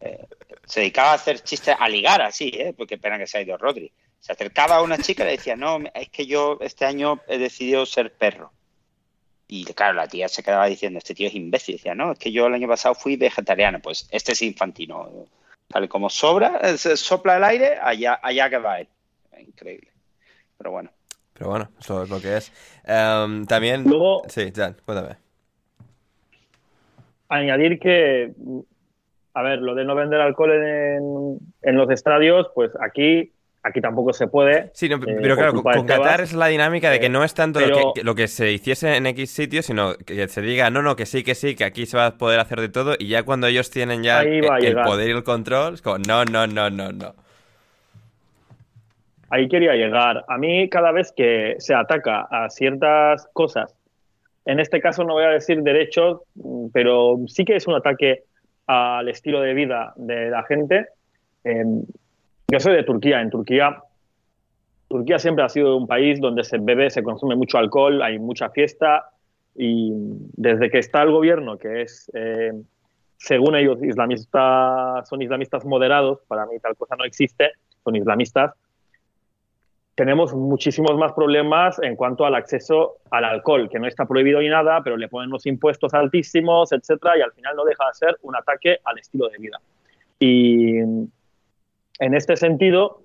Eh, se dedicaba a hacer chistes, a ligar así, ¿eh? Porque pena que se ha ido Rodri. Se acercaba a una chica y le decía, no, es que yo este año he decidido ser perro. Y claro, la tía se quedaba diciendo, este tío es imbécil. Decía, no, es que yo el año pasado fui vegetariano. Pues este es infantino. Tal como sobra, eh, se sopla el aire, allá, allá que va él. Increíble. Pero bueno. Pero bueno, eso es lo que es. Em, también... Luego- Sí, Jan, cuéntame. Añadir que, a ver, lo de no vender alcohol en, en los estadios, pues aquí aquí tampoco se puede. Sí, no, eh, pero claro, con Tebas. Qatar es la dinámica de que eh, no es tanto pero- lo, que, lo que se hiciese en X sitio, sino que se diga, no, no, que sí, que sí, que aquí se va a poder hacer de todo, y ya cuando ellos tienen ya Ahí el, poder y el control, es como, no, no, no, no, no. ahí quería llegar. A mí cada vez que se ataca a ciertas cosas, en este caso no voy a decir derechos, pero sí que es un ataque al estilo de vida de la gente. Eh, yo soy de Turquía. En Turquía, Turquía siempre ha sido un país donde se bebe, se consume mucho alcohol, hay mucha fiesta y desde que está el gobierno, que es, eh, según ellos, islamista, son islamistas moderados, para mí tal cosa no existe, son islamistas, tenemos muchísimos más problemas en cuanto al acceso al alcohol, que no está prohibido ni nada, pero le ponen unos impuestos altísimos, etcétera, y al final no deja de ser un ataque al estilo de vida. Y en este sentido,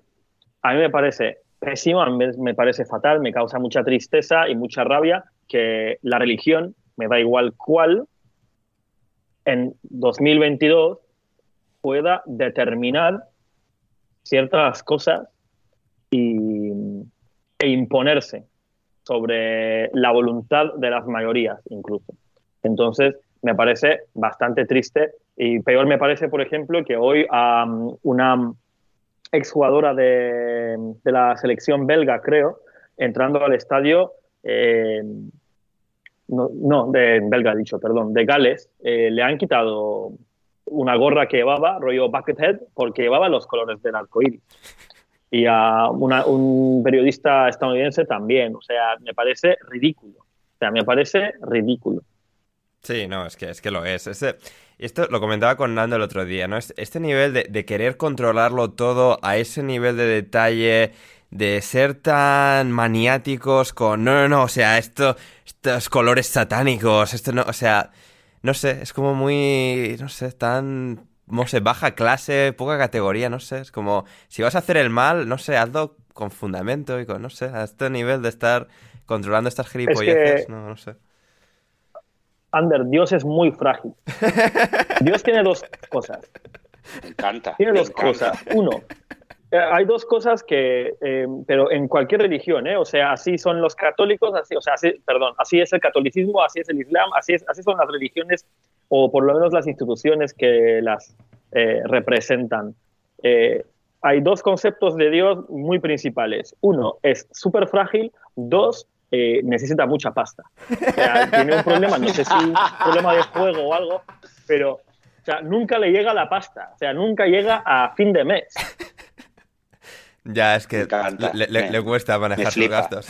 a mí me parece pésimo, a mí me- parece fatal, me causa mucha tristeza y mucha rabia que la religión, me da igual cuál, en 2022 pueda determinar ciertas cosas y, e imponerse sobre la voluntad de las mayorías incluso. Entonces, me parece bastante triste y peor me parece, por ejemplo, que hoy am, una exjugadora de, de la selección belga, creo, entrando al estadio, eh, no, no, de belga dicho, perdón, de Gales, eh, le han quitado una gorra que llevaba, rollo Buckethead, porque llevaba los colores del arco iris. Y a una- un periodista estadounidense también. O sea, me parece ridículo. O sea, me parece ridículo. Sí, no, es que, es que lo es. Este- esto lo comentaba con Nando el otro día, ¿no? Este, nivel de, de querer controlarlo todo a ese nivel de detalle, de ser tan maniáticos con... No, no, no, o sea, esto, estos colores satánicos, esto no, o sea, no sé, es como muy, no sé, tan, no sé, baja clase, poca categoría, no sé, es como, si vas a hacer el mal, no sé, hazlo con fundamento y con, no sé, a este nivel de estar controlando estas gilipolleces, que- no, no sé. Ander, Dios es muy frágil. Dios tiene dos cosas. Me encanta. Tiene me dos encanta. cosas. Uno, eh, hay dos cosas que, eh, pero en cualquier religión, ¿eh? o sea, así son los católicos, así, o sea, así, perdón, así es el catolicismo, así es el islam, así, es, así son las religiones, o por lo menos las instituciones que las eh, representan. Eh, hay dos conceptos de Dios muy principales. Uno es súper frágil, dos, eh, necesita mucha pasta. O sea, tiene un problema, no sé si un problema de juego o algo, pero o sea, nunca le llega la pasta, o sea, nunca llega a fin de mes. Ya, es que le, le- me- le cuesta manejar sus gastos.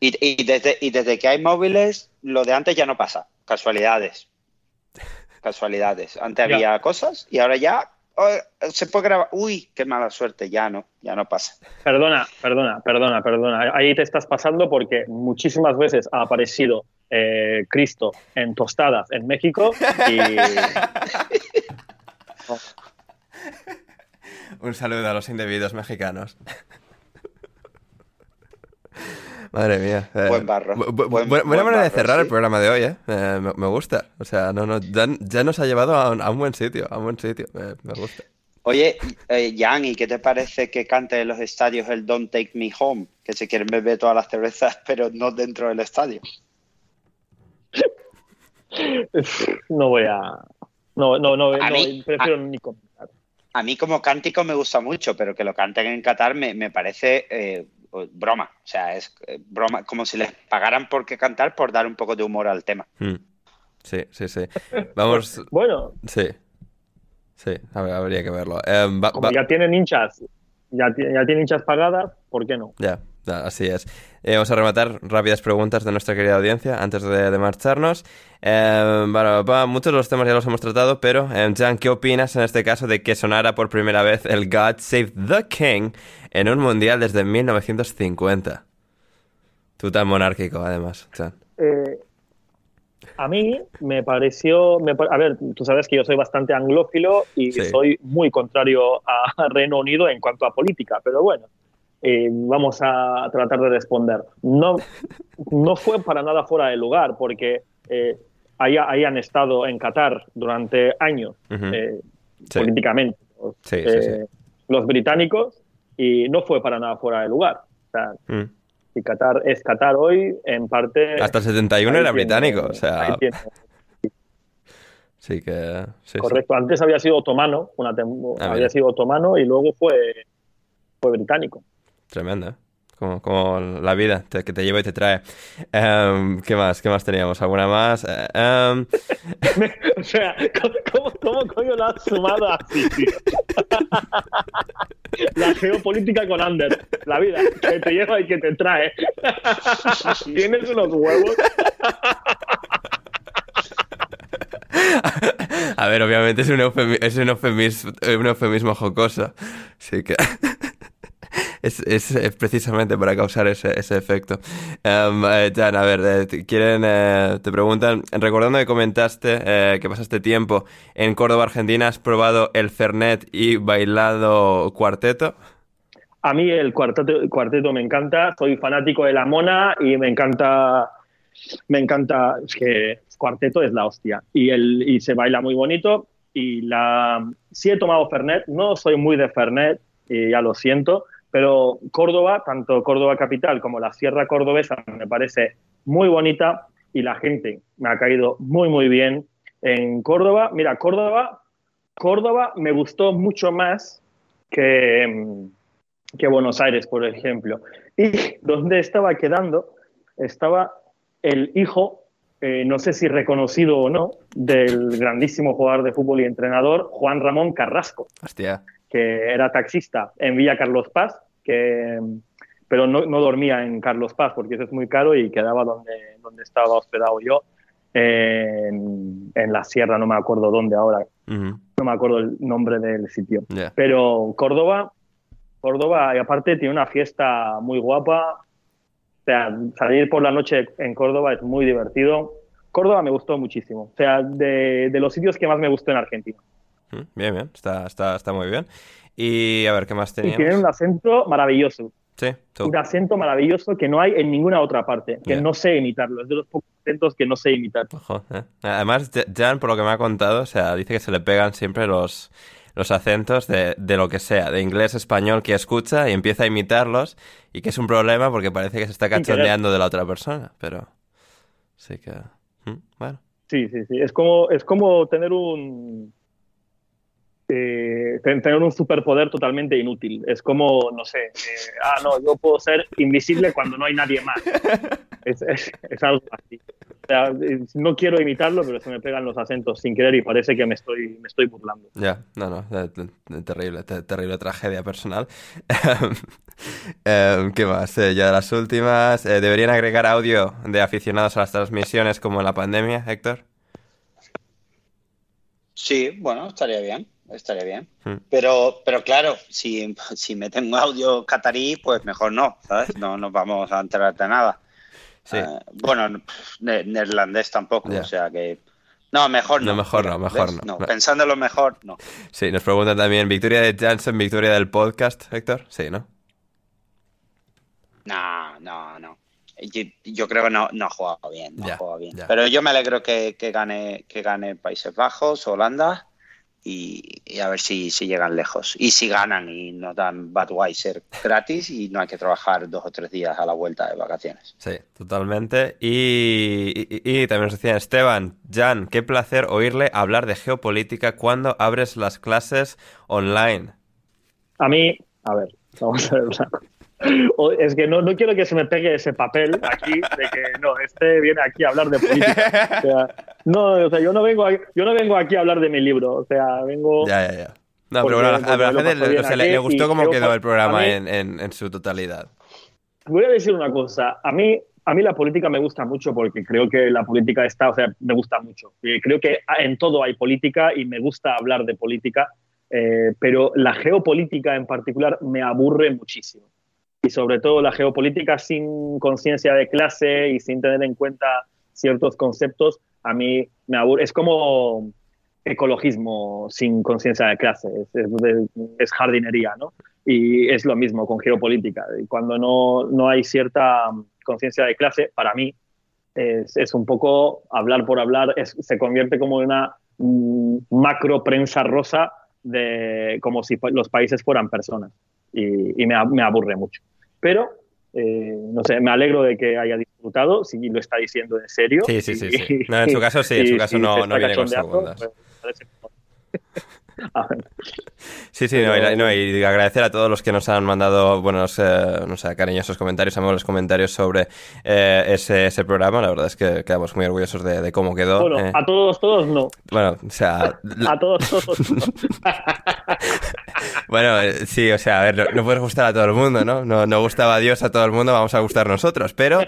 Y, y desde, y desde que hay móviles, lo de antes ya no pasa. Casualidades. Casualidades. Antes Ya. había cosas y ahora ya oh, se puede grabar. Uy, qué mala suerte. Ya no, ya no pasa. Perdona, perdona, perdona, perdona. Ahí te estás pasando porque muchísimas veces ha aparecido eh, Cristo en tostadas en México y Un saludo a los indebidos mexicanos. Madre mía. eh, Buen barro. bu- bu- Buen- buena buen manera de cerrar el programa de hoy, ¿eh? Eh, me, me gusta. O sea, no, no, ya, ya nos ha llevado a un, a un buen sitio, a un buen sitio. Eh, me gusta. Oye, eh, Jan, ¿y qué te parece que cante en los estadios el Don't Take Me Home? Que se quieren beber todas las cervezas, pero no dentro del estadio. no voy a... No, no, no, A no, mí- prefiero ni comentar. A mí como cántico me gusta mucho, pero que lo canten en Qatar me, me parece eh, broma. O sea, es eh, broma, como si les pagaran por qué cantar por dar un poco de humor al tema. Mm. Sí, sí, sí. Vamos. Bueno, Sí. Sí, hab- habría que verlo. Eh, va- como va- ya tienen hinchas, ya, ya tienen hinchas pagadas, ¿por qué no? Ya, ya, así es. Eh, vamos a rematar rápidas preguntas de nuestra querida audiencia antes de, de marcharnos. Eh, va, muchos de los temas ya los hemos tratado, pero, eh, Jan, ¿qué opinas en este caso de que sonara por primera vez el God Save the King en un mundial desde 1950? Tú tan monárquico, además, Jan. Eh, a mí me pareció, me a ver, tú sabes que yo soy bastante anglófilo y Sí. soy muy contrario a Reino Unido en cuanto a política, pero bueno, eh, vamos a tratar de responder. No, no fue para nada fuera de lugar, porque eh, ahí, ahí han estado en Qatar durante años eh, Sí. políticamente. Sí, sí, sí. Eh, Los británicos y no fue para nada fuera de lugar. O sea, Mm. si Qatar es Qatar hoy, en parte... Hasta el 71 ahí era tiene- británico, o sea, sí que... correcto, antes había sido otomano, una Ah, había sido otomano y luego fue, fue británico. Tremendo, ¿eh? Como, como la vida te- que te lleva y te trae. Em, ¿Qué más? ¿Qué más teníamos? ¿Alguna más? Eh, em, o sea, ¿cómo, cómo, coño lo has sumado así, tío? La geopolítica con Ander, la vida que te lleva y que te trae. Tienes unos huevos. A ver, obviamente es un, es un eufemismo, un eufemismo jocoso. Sí que... Es, es- es precisamente para causar ese, ese efecto. Em, eh, Jan, a ver, eh, quieren, eh, te preguntan, recordando que comentaste eh, que pasaste tiempo en Córdoba, Argentina, ¿has probado el Fernet y bailado cuarteto? A mí el cuarteto, el cuarteto me encanta, soy fanático de la mona y me encanta, me encanta, es que cuarteto es la hostia y, el, y se baila muy bonito y la, sí he tomado Fernet, no soy muy de Fernet y ya lo siento, pero Córdoba, tanto Córdoba capital como la Sierra Cordobesa me parece muy bonita y la gente me ha caído muy muy bien en Córdoba. Mira, Córdoba, Córdoba me gustó mucho más que, mm, que Buenos Aires, por ejemplo. Y donde estaba quedando estaba el hijo, eh, no sé si reconocido o no, del grandísimo jugador de fútbol y entrenador Juan Ramón Carrasco, Hostia. que era taxista en Villa Carlos Paz, que, pero no, no dormía en Carlos Paz porque eso es muy caro y quedaba donde, donde estaba hospedado yo, en, en la sierra, no me acuerdo dónde ahora, Ujú, no me acuerdo el nombre del sitio. Pero Córdoba, Córdoba, y aparte tiene una fiesta muy guapa. O sea, salir por la noche en Córdoba es muy divertido. Córdoba me gustó muchísimo. O sea, de, de los sitios que más me gustó en Argentina. Bien, bien, está, está, está muy bien. Y a ver, ¿qué más Y tienen un teníamos? acento maravilloso. Sí, tú. Un acento maravilloso que no hay en ninguna otra parte. Que no sé imitarlo. Es de los pocos acentos que no sé imitar. Ojo, eh. Además, Ja- Jan, por lo que me ha contado, o sea, dice que se le pegan siempre los, los acentos de, de lo que sea, de inglés, español que escucha y empieza a imitarlos y que es un problema porque parece que se está cachondeando de la otra persona, pero sí que... mm, Bueno, Sí, sí, sí. Es como, es como tener un. Eh, ten- tener un superpoder totalmente inútil. Es como, no sé, eh, ah, no, yo puedo ser invisible cuando no hay nadie más. Es, es- es algo así. O sea, no quiero imitarlo, pero se me pegan los acentos sin querer y parece que me estoy, me estoy burlando. ya, no, no, eh, te- terrible, te- terrible tragedia personal. Em, ¿Qué más? Eh, ya las últimas. ¿Deberían agregar audio de aficionados a las transmisiones como en la pandemia, Héctor? Sí, bueno, estaría bien, estaría bien. Hmm. Pero, pero claro, si, si meten un audio catarí, pues mejor no, ¿sabes? No nos vamos a enterar de nada. Sí. Eh, bueno, ne- neerlandés tampoco, o sea que... No, mejor no. No, mejor no, mejor ¿ves? no. Pensando en lo mejor, no. Sí, nos preguntan también, ¿victoria de Jansen, victoria del podcast, Héctor? Sí, ¿no? No, no, no. Yo, yo creo que no, no ha jugado bien, no ha jugado bien. Pero yo me alegro que, que gane, que gane Países Bajos, Holanda, y, y a ver si, si llegan lejos. Y si ganan y nos dan Budweiser gratis y no hay que trabajar dos o tres días a la vuelta de vacaciones. Sí, totalmente. Y, y- y también nos decían, Esteban, Jan, qué placer oírle hablar de geopolítica cuando abres las clases online. A mí, a ver, vamos a ver una cosa. O- Es que no, no quiero que se me pegue ese papel aquí de que no, este viene aquí a hablar de política. O sea, no, o sea, yo no vengo, a- yo no vengo aquí a hablar de mi libro. O sea, vengo. Ya, ya, ya. No, pero bueno, a la- gente le, o sea, gustó cómo quedó el programa mí- en, en- en su totalidad. Voy a decir una cosa. A mí, a mí la política me gusta mucho porque creo que la política está, o sea, me gusta mucho. Creo que en todo hay política y me gusta hablar de política, eh, pero la geopolítica en particular me aburre muchísimo. Y sobre todo la geopolítica sin conciencia de clase y sin tener en cuenta ciertos conceptos, a mí me aburre. Es como ecologismo sin conciencia de clase, es, jardinería, ¿no? Y es lo mismo con geopolítica. Cuando no, no hay cierta conciencia de clase, para mí, es, un poco hablar por hablar, se convierte como en una mm, macro prensa rosa de como si los países fueran personas. y, me aburre mucho. Pero, eh, no sé, me alegro de que haya disfrutado, si lo está diciendo en serio. Sí, sí, sí, sí. Y- No, en su caso sí, en su caso no- no viene con segundas. pues. A ver. Sí, sí, no, y, la- no, y agradecer a todos los que nos han mandado buenos, eh, no sé, cariñosos comentarios, amables comentarios sobre eh, ese, ese programa. La verdad es que quedamos muy orgullosos de, de cómo quedó. Bueno, eh. a todos, todos no. Bueno, o sea, A todos, todos no. bueno, eh, sí, o sea, a ver, no, no puedes gustar a todo el mundo, ¿no? No, no gustaba a Dios a todo el mundo, vamos a gustar nosotros, pero...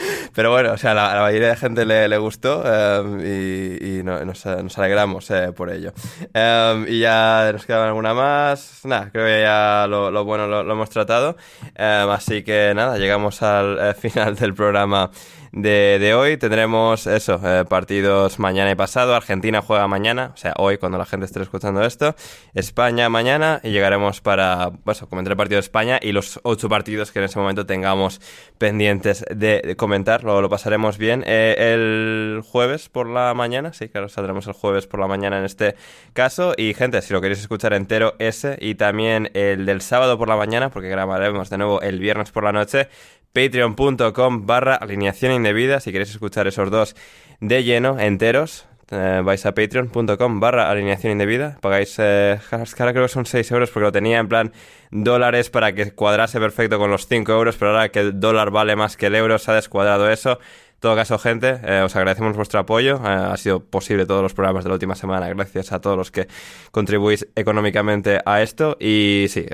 Pero bueno, o sea, la, la mayoría de gente le, le gustó eh, y, y no- nos, alegramos eh, por ello. Eh, y ya nos queda alguna más. Nada, creo que ya lo, bueno lo, hemos tratado. Eh, así que nada, llegamos al eh, final del programa de, de hoy. Tendremos eso, eh, partidos mañana y pasado. Argentina juega mañana, o sea, hoy cuando la gente esté escuchando esto. España mañana y llegaremos para, pues, comentar el partido de España y los ocho partidos que en ese momento tengamos pendientes de, comentar. Luego lo pasaremos bien. Eh, el jueves por la mañana, sí, claro, saldremos el jueves por la mañana en este caso. Y gente, si lo queréis escuchar entero, ese y también el del sábado por la mañana, porque grabaremos de nuevo el viernes por la noche patreon.com barra alineación indebida. Si queréis escuchar esos dos de lleno enteros eh, vais a patreon.com barra alineación indebida. Pagáis eh, ahora creo que son 6 euros porque lo tenía en plan dólares para que cuadrase perfecto con los 5 euros pero ahora que el dólar vale más que el euro se ha descuadrado eso todo caso, gente, eh, os agradecemos vuestro apoyo. Eh, ha sido posible todos los programas de la última semana gracias a todos los que contribuís económicamente a esto. Y sí,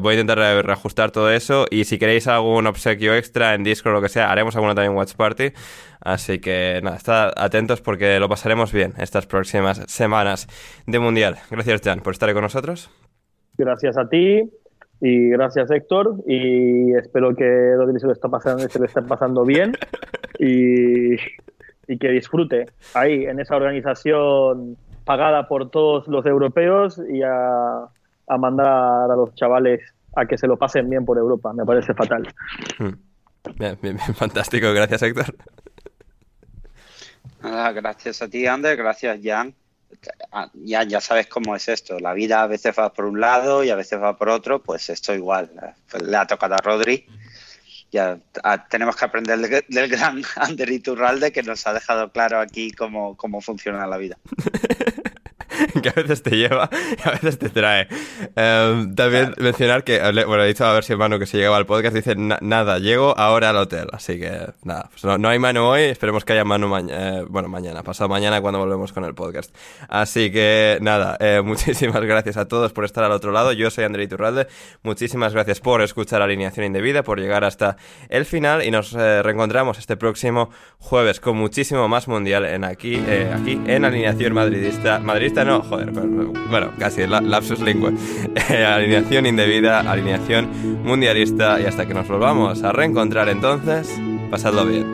voy a intentar re- reajustar todo eso. Y si queréis algún obsequio extra en Discord o lo que sea, haremos alguna también Watch Party. Así que nada, estad atentos porque lo pasaremos bien estas próximas semanas de Mundial. Gracias, Jan, por estar con nosotros. Gracias a ti y gracias Héctor y espero que Rodri se lo está pasando, se lo esté pasando bien y, y que disfrute ahí en esa organización pagada por todos los europeos y a, a mandar a los chavales a que se lo pasen bien por Europa. Me parece fatal. Hmm. Bien, bien, bien, fantástico. Gracias, Héctor. Nada, gracias a ti, Ander, gracias, Jan. Ah, Ya, ya sabes cómo es esto. La vida a veces va por un lado y a veces va por otro, pues esto igual. Pues le ha tocado a Rodri. Ya ah, tenemos que aprender del, del gran Ander Iturralde que nos ha dejado claro aquí cómo, cómo funciona la vida. que a veces te lleva y a veces te trae. Eh, también mencionar que, bueno, he dicho a ver si Manu que se llegaba al podcast, dice "Na- nada, llego ahora al hotel. Así que nada, pues no, no hay Manu hoy, esperemos que haya Manu mañana, bueno, mañana, pasado mañana cuando volvemos con el podcast. Así que nada, eh, muchísimas gracias a todos por estar al otro lado. Yo soy André Iturralde, muchísimas gracias por escuchar Alineación Indebida, por llegar hasta el final y nos eh, reencontramos este próximo jueves con muchísimo más mundial en aquí, eh, aquí en Alineación Madridista. Madridista no, joder, bueno, casi, la- lapsus lingüe. Eh, alineación indebida, alineación mundialista y hasta que nos volvamos a reencontrar entonces, pasadlo bien.